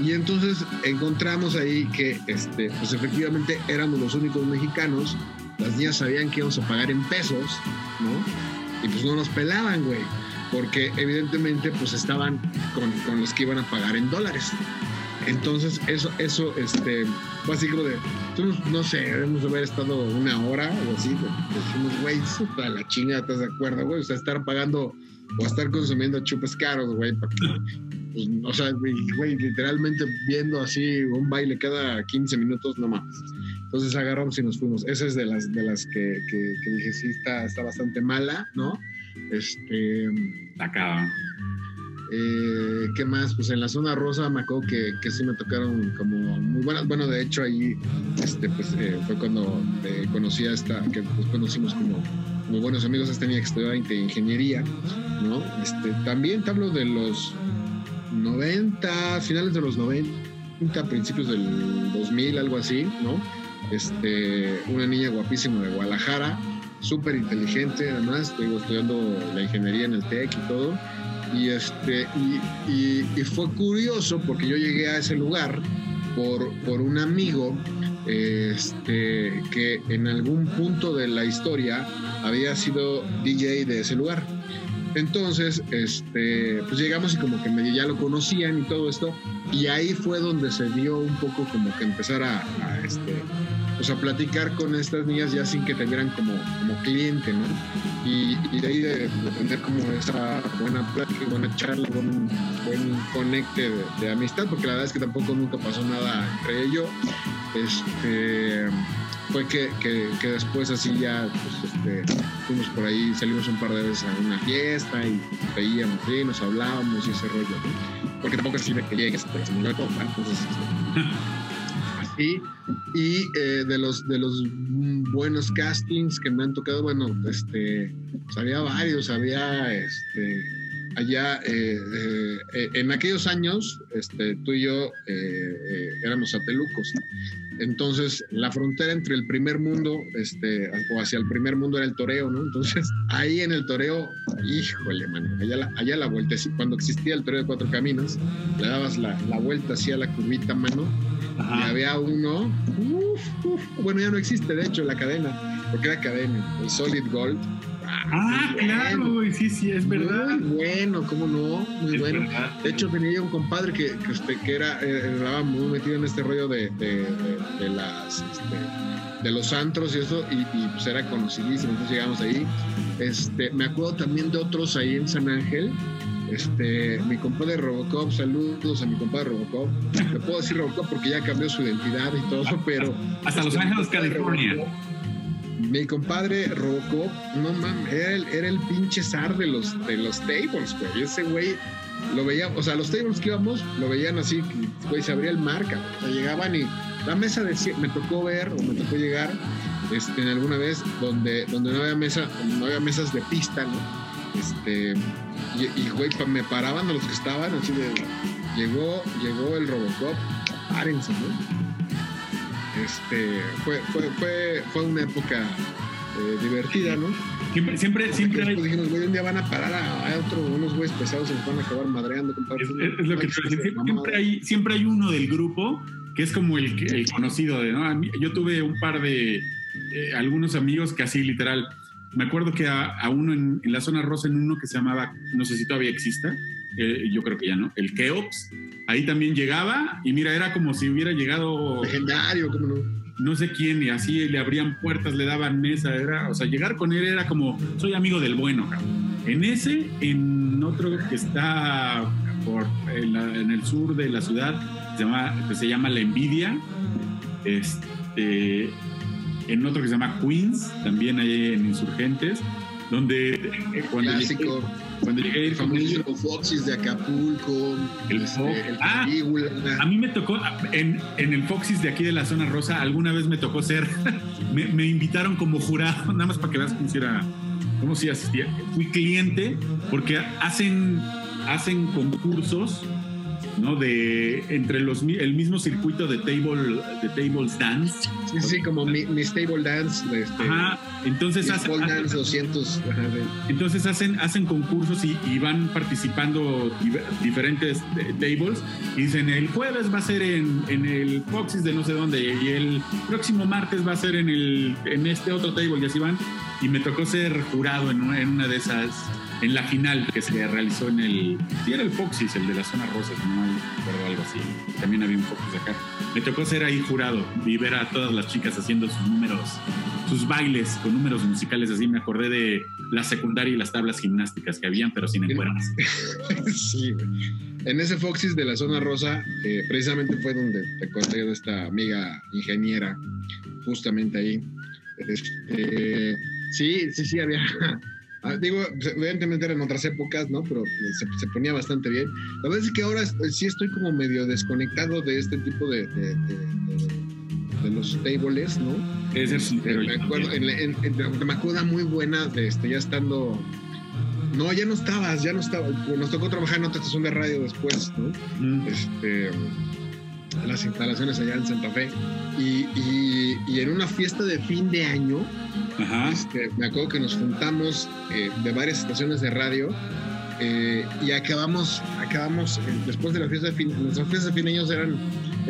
y entonces encontramos ahí que, este, pues efectivamente éramos los únicos mexicanos, las niñas sabían que íbamos a pagar en pesos, ¿no? Y pues no nos pelaban, güey porque evidentemente pues estaban con, con, los que iban a pagar en dólares. Entonces eso, eso este, fue así como de, no sé, debemos haber estado una hora o así, decimos, güey, para la chinga, ¿estás de acuerdo, güey? O sea, estar pagando o estar consumiendo chupes caros, güey, pues, o sea, güey, literalmente viendo así un baile cada 15 minutos, no más. Entonces agarramos y nos fuimos. Esa es de las, de las que, que, que dije, sí, está, está bastante mala, ¿no? Este. Acaba. Eh, ¿Qué más? Pues en la zona rosa me acuerdo que, que sí me tocaron como muy buenas. Bueno, de hecho ahí este, pues, eh, fue cuando eh, conocí a esta, que pues, conocimos como muy buenos amigos, esta niña que estudiaba ingeniería, ¿no? Este, también te hablo de los 90, finales de los 90, principios del 2000, algo así, ¿no? Este, una niña guapísima de Guadalajara, súper inteligente, además, estoy estudiando la ingeniería en el TEC y todo. Y, este, y, y, fue curioso porque yo llegué a ese lugar por, por un amigo este, que en algún punto de la historia había sido DJ de ese lugar. Entonces, este, pues llegamos y como que ya lo conocían y todo esto, y ahí fue donde se dio un poco como que empezar a, este, pues a platicar con estas niñas ya sin que te vieran como, como cliente, ¿no? Y, de ahí de, tener como esa buena plática, buena charla, buen, buen conecte de, amistad, porque la verdad es que tampoco nunca pasó nada entre ellos. Este, fue que, que, después así ya pues, este, fuimos por ahí, salimos un par de veces a una fiesta y veíamos, y nos hablábamos y ese rollo, ¿no? Porque tampoco sirve que llegues, pero se me entonces... Este, así. Y eh, de los de los buenos castings que me han tocado bueno este pues había varios había este allá eh, eh, en aquellos años este tú y yo éramos satelucos entonces la frontera entre el primer mundo este o hacia el primer mundo era el toreo no entonces [laughs] ahí en el toreo híjole mano allá la, allá la vuelta cuando existía el toreo de cuatro caminos le dabas la, la vuelta hacia la curvita mano y había uno, bueno, ya no existe, de hecho, la cadena, porque era cadena, el Solid Gold. Ah, claro, sí, sí, es verdad. Muy bueno, cómo no, muy bueno. De hecho, tenía un compadre que, que, este, que era, eh, estaba muy metido en este rollo de, de, de, las, este, de los antros y eso, y, y, pues era conocidísimo. Entonces llegamos ahí. Este, me acuerdo también de otros ahí en San Ángel, este, mi compadre Robocop, saludos a mi compadre Robocop. Le puedo decir Robocop porque ya cambió su identidad y todo, pero. Hasta Los Ángeles, California. Mi compadre Robocop, no mames, era el, pinche zar de los, de los tables, güey. Ese güey lo veía, o sea, los tables que íbamos lo veían así, güey, se abría el marca, o sea, llegaban y la mesa de me tocó ver o me tocó llegar este, en alguna vez donde, donde no había mesa, no había mesas de pista, ¿no? Este, y, güey, me paraban a los que estaban, así de, llegó, llegó el Robocop, párense, ¿no? Este, fue, fue, fue, fue una época eh, divertida, ¿no? Siempre, siempre, siempre hay... dijimos, güey, un día van a parar a, otro, unos güeyes pesados nos van a acabar madreando. Es, es, lo que siempre, hay, siempre hay uno del grupo que es como el, el conocido de, ¿no? Yo tuve un par de, eh, algunos amigos que así literal me acuerdo que a, uno en, la zona rosa, en uno que se llamaba, no sé si todavía exista, eh, yo creo que ya no, el Keops, ahí también llegaba y mira, era como si hubiera llegado... Legendario, ¿cómo no? No sé quién, y así le abrían puertas, le daban mesa, era, o sea, llegar con él era como, soy amigo del bueno, cabrón. En ese, en otro que está por, en, el sur de la ciudad, se llama, que se llama La Envidia, este, en otro que se llama Queens, también hay en Insurgentes, donde eh, cuando. Llegué, cuando llegué el famoso Foxys de Acapulco, el, este, el ah, a mí me tocó en, en, el Foxys de aquí de la zona rosa, alguna vez me tocó ser, [laughs] me, me, invitaron como jurado, nada más para que veas cómo era ¿cómo se asistía? Fui cliente porque hacen, hacen concursos ¿no? De entre los el mismo circuito de table de tables dance. Sí, sí, como mi, mis table dance. Este, ajá. Entonces hacen, dance 200. Entonces hacen hacen concursos y, y van participando diferentes tables y dicen el jueves va a ser en, en el Foxys de no sé dónde y el próximo martes va a ser en el en este otro table y así van y me tocó ser jurado en una, en una de esas en la final que se realizó en el. Sí, era el Foxys, el de la zona rosa, si no recuerdo algo así. También había un Foxys acá. Me tocó ser ahí jurado y ver a todas las chicas haciendo sus números, sus bailes con números musicales así. Me acordé de la secundaria y las tablas gimnásticas que habían, pero sin encuerdas. [laughs] sí, En ese Foxys de la zona rosa, eh, precisamente fue donde te conté de esta amiga ingeniera, justamente ahí. Este, sí, sí, sí, había digo, evidentemente eran otras épocas, ¿no? Pero se, ponía bastante bien. La verdad es que ahora sí estoy como medio desconectado de este tipo de, de, los tables, ¿no? Es este, me, acuerdo, me acuerdo muy buena de este, ya estando. No, ya no estabas, ya no estaba. Nos tocó trabajar en otra estación de radio después, ¿no? Mm. Este las instalaciones allá en Santa Fe. Y, y, en una fiesta de fin de año, este, me acuerdo que nos juntamos eh, de varias estaciones de radio eh, y acabamos, acabamos eh, después de la fiesta de fin, nuestras fiestas de fin de año eran,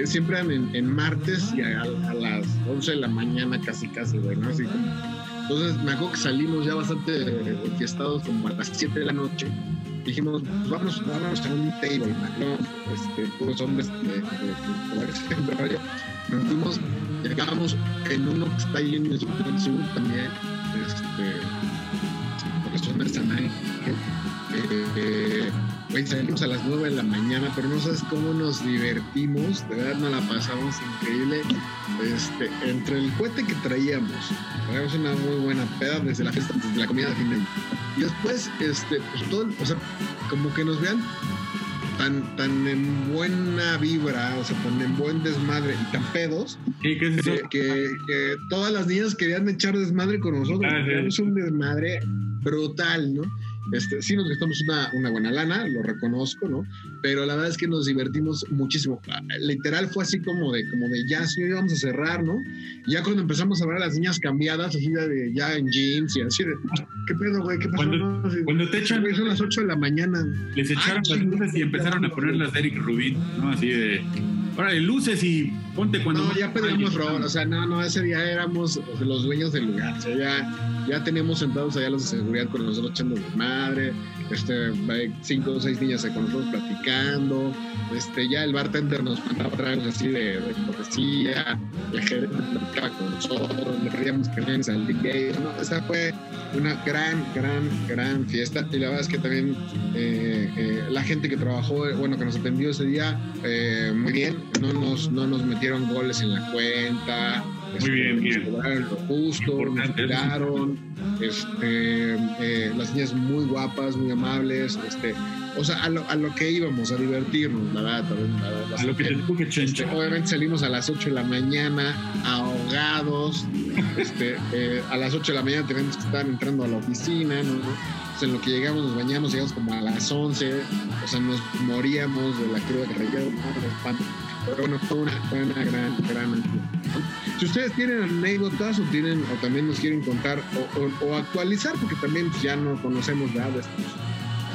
siempre eran en, martes y a, las 11 de la mañana casi, casi, bueno, así Entonces me acuerdo que salimos ya bastante fiestados como a las 7 de la noche dijimos, pues vamos, vamos a un table, ¿no? Este, puros hombres de, de. Nos fuimos, llegamos en uno que está ahí en el sur, también, este, porque son de San Ángel. Eh, eh, salimos a las 9 de la mañana, pero no sabes cómo nos divertimos, de verdad nos la pasamos increíble. Este, entre el cohete que traíamos, traíamos una muy buena peda desde la fiesta, desde la comida de fin de año y después, este, pues todo, o sea, como que nos vean tan, tan en buena vibra, o sea, tan en buen desmadre y tan pedos, que, que, todas las niñas querían echar desmadre con nosotros. Ah, un desmadre brutal, ¿no? Este, sí nos gastamos una, una, buena lana, lo reconozco, ¿no? Pero la verdad es que nos divertimos muchísimo. Ah, literal fue así como de, como de ya, sí, vamos a cerrar, ¿no? Ya cuando empezamos a ver a las niñas cambiadas, así de ya en jeans y así de, ¿qué pedo, güey? ¿Qué pasó? Cuando, cuando te echan... son las 8 de la mañana. Les echaron las luces y empezaron a poner las de Eric Rubin, ¿no? Así de Órale, luces y ponte cuando. No, ya pedimos rol, o sea, no, no, ese día éramos los dueños del lugar, o sea, ya, ya teníamos sentados allá los de seguridad con nosotros echando madre, este, cinco o seis niñas con nosotros platicando, este, ya el bartender nos mandaba tragos así de, de cortesía, el gerente platicaba con nosotros, le pedíamos vengan al DJ, no, esa fue una gran, gran, gran fiesta y la verdad es que también eh, eh, la gente que trabajó, bueno, que nos atendió ese día, eh, muy bien, no nos, no nos metieron goles en la cuenta. Muy este, bien, bien. Lo justo, nos cuidaron. Este, eh, las niñas muy guapas, muy amables. Este, o sea, a lo, a lo que íbamos, a divertirnos, la verdad. La, a lo que te este, Obviamente salimos a las 8 de la mañana, ahogados. este, eh, a las 8 de la mañana tenemos que estar entrando a la oficina, ¿no? en lo que llegamos, nos bañamos, llegamos como a las 11, o sea, nos moríamos de la cruda que traíamos, pero bueno, fue una, gran, gran Si ustedes tienen anécdotas o tienen, o también nos quieren contar o, actualizar, porque también ya no conocemos nada de esto,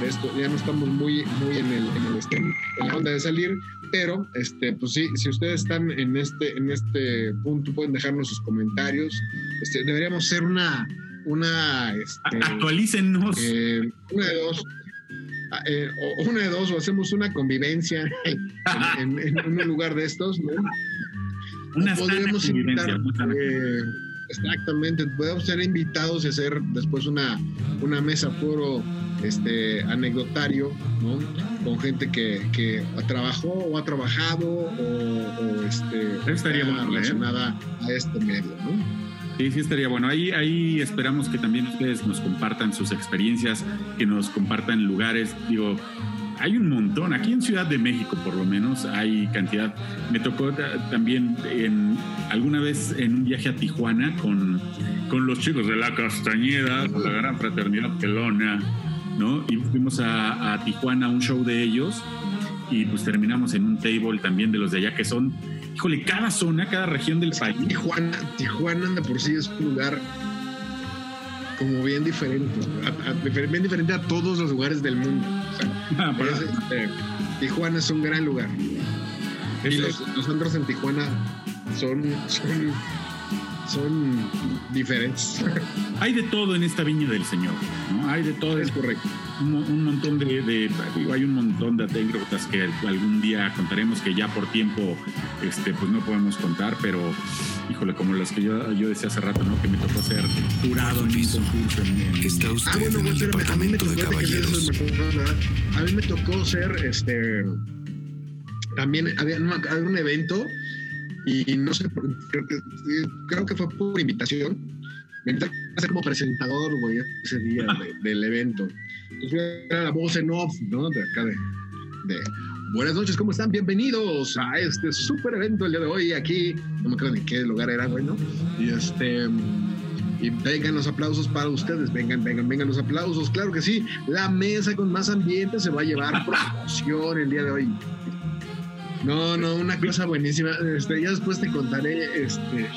de esto, ya no estamos muy, muy en el, en el este, en la onda de salir, pero este, pues sí, si ustedes están en este, en este punto, pueden dejarnos sus comentarios. Este, deberíamos ser una una... Este, Actualícenos. Eh, una de dos. Ah, eh, o una de dos, o hacemos una convivencia [laughs] en, un lugar de estos, ¿no? Una podríamos invitar, eh, exactamente, podemos ser invitados y hacer después una, una mesa foro este, anecdotario, ¿no? Con gente que, que trabajó o ha trabajado o, este, estaría relacionada a este medio, ¿no? Sí, sí estaría bueno. Ahí, ahí esperamos que también ustedes nos compartan sus experiencias, que nos compartan lugares. Digo, hay un montón. Aquí en Ciudad de México, por lo menos, hay cantidad. Me tocó también en, alguna vez en un viaje a Tijuana con con los chicos de la Castañeda, la gran fraternidad pelona, ¿no? Y fuimos a, a Tijuana a un show de ellos y pues terminamos en un table también de los de allá que son, híjole, cada zona, cada región del país. Tijuana, Tijuana de por sí es un lugar como bien diferente, a- a- bien diferente a todos los lugares del mundo. O sea, Ah, es, este, Tijuana es un gran lugar. Y los, los antros en Tijuana son, son, son diferentes. [laughs] hay de todo en esta viña del Señor, ¿no? Hay de todo, es correcto. un, mo- un montón de, de- digo, hay un montón de anécdotas que algún día contaremos que ya por tiempo este pues no podemos contar pero híjole como las que yo, yo decía hace rato no que me tocó ser jurado en un concurso en, en- Está usted Ah, bueno, en el bueno, a mí me departamento a mí me tocó ser, este, también había, había un evento y no sé, creo que, creo que fue por invitación. Me invitaron a ser como presentador, güey, ese día de- del evento. Entonces era la voz en off, ¿no? De acá de, de, Buenas noches, ¿cómo están? Bienvenidos a este super evento el día de hoy aquí. No me acuerdo ni qué lugar era, güey, ¿no? Y este. Y vengan los aplausos para ustedes, vengan, vengan, vengan los aplausos, claro que sí. La mesa con más ambiente se va a llevar promoción el día de hoy. No, no, una cosa buenísima. Este, ya después te contaré, este,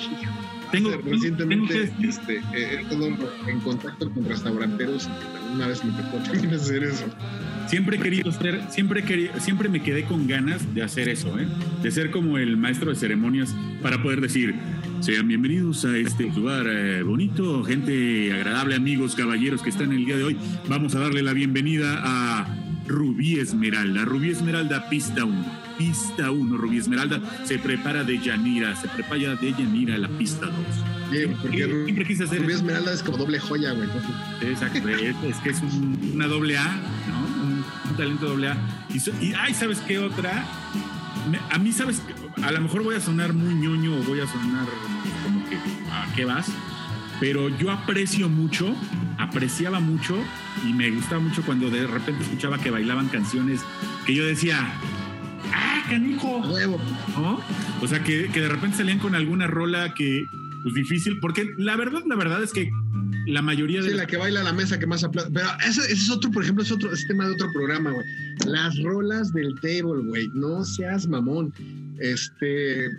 Tengo- recientemente, tengo que- este, eh, en contacto con restauranteros. Una vez me tocó [laughs] también hacer eso. siempre he querido ser siempre he querido- siempre me quedé con ganas de hacer eso ¿eh? de ser como el maestro de ceremonias para poder decir sean bienvenidos a este lugar eh, bonito gente agradable amigos caballeros que están el día de hoy vamos a darle la bienvenida a Rubí Esmeralda Rubí Esmeralda pista 1 pista 1 Rubí Esmeralda se prepara de Yanira se prepara de Yanira la pista 2 Bien, porque Siempre- quise hacer Rubí. Esmeralda es como doble joya, güey. Exacto, es, es que es un- una doble A, ¿no? Un, un talento doble A. Y, y, ay, ¿sabes qué otra? Me- a mí, ¿sabes? A lo mejor voy a sonar muy ñoño o voy a sonar como que, ¿a qué vas? Pero yo aprecio mucho, apreciaba mucho y me gustaba mucho cuando de repente escuchaba que bailaban canciones que yo decía, ¡ah, canijo! a huevo. ¿no? O sea, que, que de repente salían con alguna rola que, pues difícil, porque la verdad, la verdad es que la mayoría de Sí, la que baila la mesa que más aplaude. Pero ese, ese es otro, por ejemplo, es otro es tema de otro programa, güey. Las rolas del table, güey. No seas mamón. Este.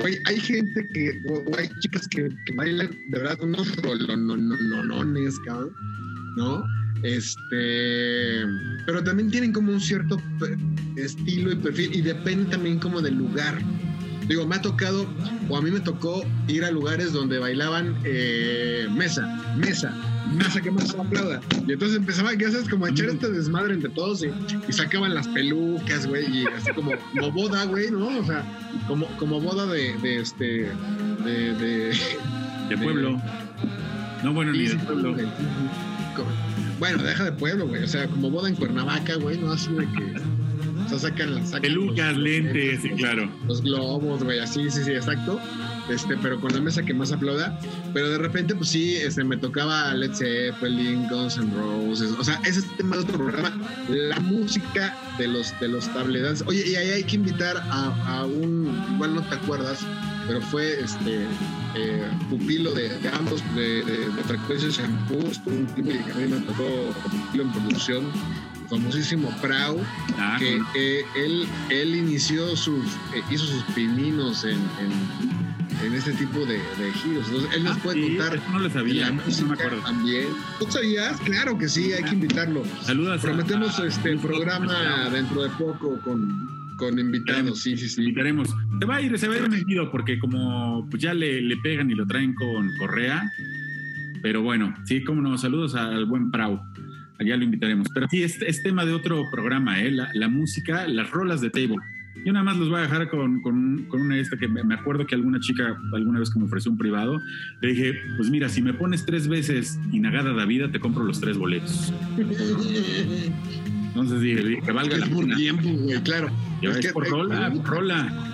Güey, hay gente que, o, hay chicas que, que bailan de verdad unos rolonononones, cabrón, ¿no? Este, pero también tienen como un cierto estilo y perfil y depende también como del lugar. Digo, me ha tocado, o a mí me tocó ir a lugares donde bailaban eh, mesa, mesa, mesa que más aplauda. Y entonces empezaba, ¿qué haces? Como a echar este desmadre entre todos y, y sacaban las pelucas, güey, y así como, como boda, güey, ¿no? O sea, como, como boda de, de este, de, de, de pueblo. No, bueno, ni de sí, pueblo. Bueno, deja de pueblo, güey. O sea, como boda en Cuernavaca, güey, no así de que. O sea, sacan las. Pelucas, lentes, sí, claro. Los globos, güey, así, sí, sí, exacto. Este, pero con la mesa que más aplauda. Pero de repente, pues sí, este, me tocaba Led Zeppelin, Guns N' Roses. O sea, ese es el tema de otro programa. La música de los, de los table dance. Oye, y ahí hay que invitar a, a un. Igual no te acuerdas, pero fue este eh, pupilo de, de ambos, de, de, de frecuencia shampoo. Estuvo un tipo que a mí me tocó pupilo en producción. el Famosísimo Prau Ah, que no. eh, él, él inició sus, eh, hizo sus pininos en, en, en este tipo de, de giros. Entonces, él nos Ah, puede sí, contar no lo sabía, la no, me acuerdo. también. ¿Tú sabías? Claro que sí, hay que invitarlo. Saludas. a- Prometemos a- este programa dentro de poco con, con invitados. Sí, sí, sí. Invitaremos. Se va a ir, se va a ir metido porque como pues ya le, le pegan y lo traen con correa. Pero bueno, sí, como no, saludos al buen Prau. Allá lo invitaremos. Pero sí, es, es tema de otro programa, ¿eh? La, la música, las rolas de table. Yo nada más los voy a dejar con, con, con una esta que me me acuerdo que alguna chica alguna vez que me ofreció un privado, le dije, pues mira, si me pones tres veces Inagada Davida, te compro los tres boletos. [laughs] Entonces dije, que valga la Es por pena. tiempo, güey, claro. Es ves, que- por rola, por rola.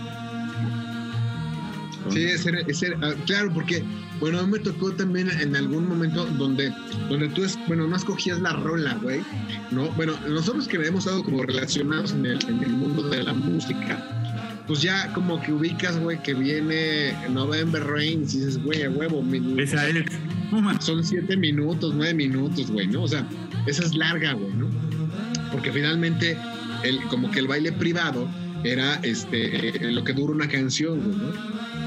Sí, es ser- es ser- ah, claro, porque, bueno, a mí me tocó también en algún momento donde, donde tú, es, bueno, no escogías la rola, güey, ¿no? Bueno, nosotros que hemos estado como relacionados en el, en el mundo de la música, pues ya como que ubicas, güey, que viene November Rain, y dices, güey, a huevo, esa es. son siete minutos, nueve minutos, güey, ¿no? O sea, esa es larga, güey, ¿no? Porque finalmente, el, como que el baile privado era este, eh, lo que dura una canción.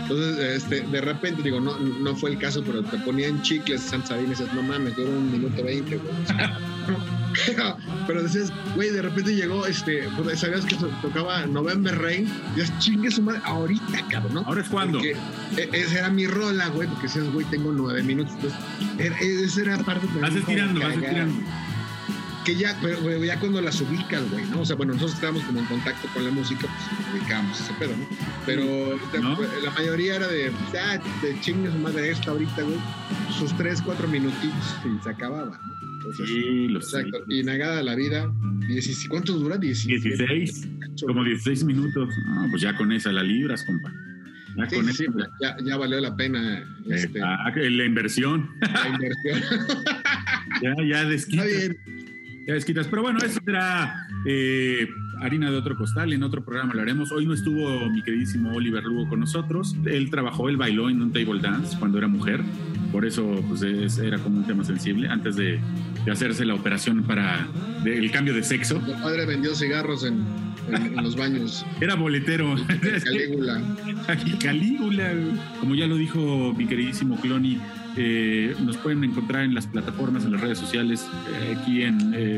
Entonces, este, de repente, digo, no, no fue el caso, pero te ponían chicles San Sabine y dices, no mames, dura un minuto veinte, güey. [laughs] pero decías, güey, de repente llegó, este, pues, sabías que tocaba November Rain, y dices, chingue su madre, ahorita, cabrón, ¿no? ¿Ahora es cuando? E, esa era mi rola, güey, porque decías, güey, tengo nueve minutos. Entonces, e, esa era parte de. Vas estirando, vas estirando que ya, pero, ya cuando las ubicas, güey, ¿no? O sea, bueno, nosotros estábamos como en contacto con la música, pues ubicábamos ese pedo, ¿no? Pero la mayoría era de, ah, de chingas madre esta ahorita, güey, sus tres, cuatro minutitos y se acababa, ¿no? sí, lo Exacto. Y negada la vida, ¿cuántos dura? 16. 16 como 16 minutos. No, pues ya con esa la libras, compa. Ya sí, con sí, pues ya, ya, valió la pena. Este, la inversión. La inversión. [laughs] ya, ya desquita. Está bien. Ya desquitas. Pero bueno, eso será eh, harina de otro costal. En otro programa lo haremos. Hoy no estuvo mi queridísimo Oliver Lugo con nosotros. Él trabajó, él bailó en un table dance cuando era mujer. Por eso pues, era como un tema sensible. Antes de, hacerse la operación para el cambio de sexo. Mi padre vendió cigarros en, los baños. Era boletero. Calígula. [laughs] Calígula. Como ya lo dijo mi queridísimo Cloni, eh, nos pueden encontrar en las plataformas, en las redes sociales, eh, aquí eh,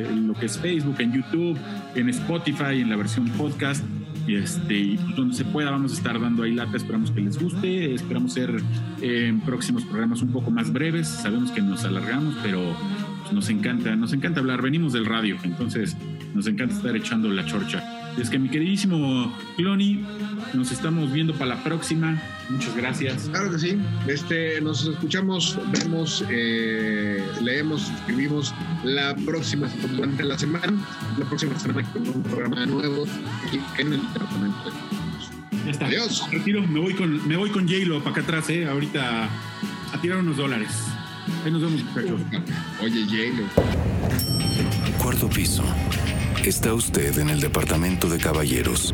en, lo que es Facebook, en YouTube, en Spotify, en la versión podcast. Y este, pues, donde se pueda vamos a estar dando ahí lata, esperamos que les guste, esperamos ser en próximos programas un poco más breves, sabemos que nos alargamos, pero pues, nos encanta, nos encanta hablar, venimos del radio, entonces nos encanta estar echando la chorcha. Es que mi queridísimo Cloni, nos estamos viendo para la próxima. Muchas gracias. Claro que sí. Este, nos escuchamos, vemos, eh, leemos, escribimos la próxima durante la semana, la próxima semana con un programa nuevo aquí en el departamento. Ya está. Adiós. Retiro, me voy con, me voy con J-Lo para acá atrás, eh, ahorita a tirar unos dólares. Ahí nos vemos, muchachos. Oye, J-Lo. Cuarto piso. Está usted en el departamento de caballeros.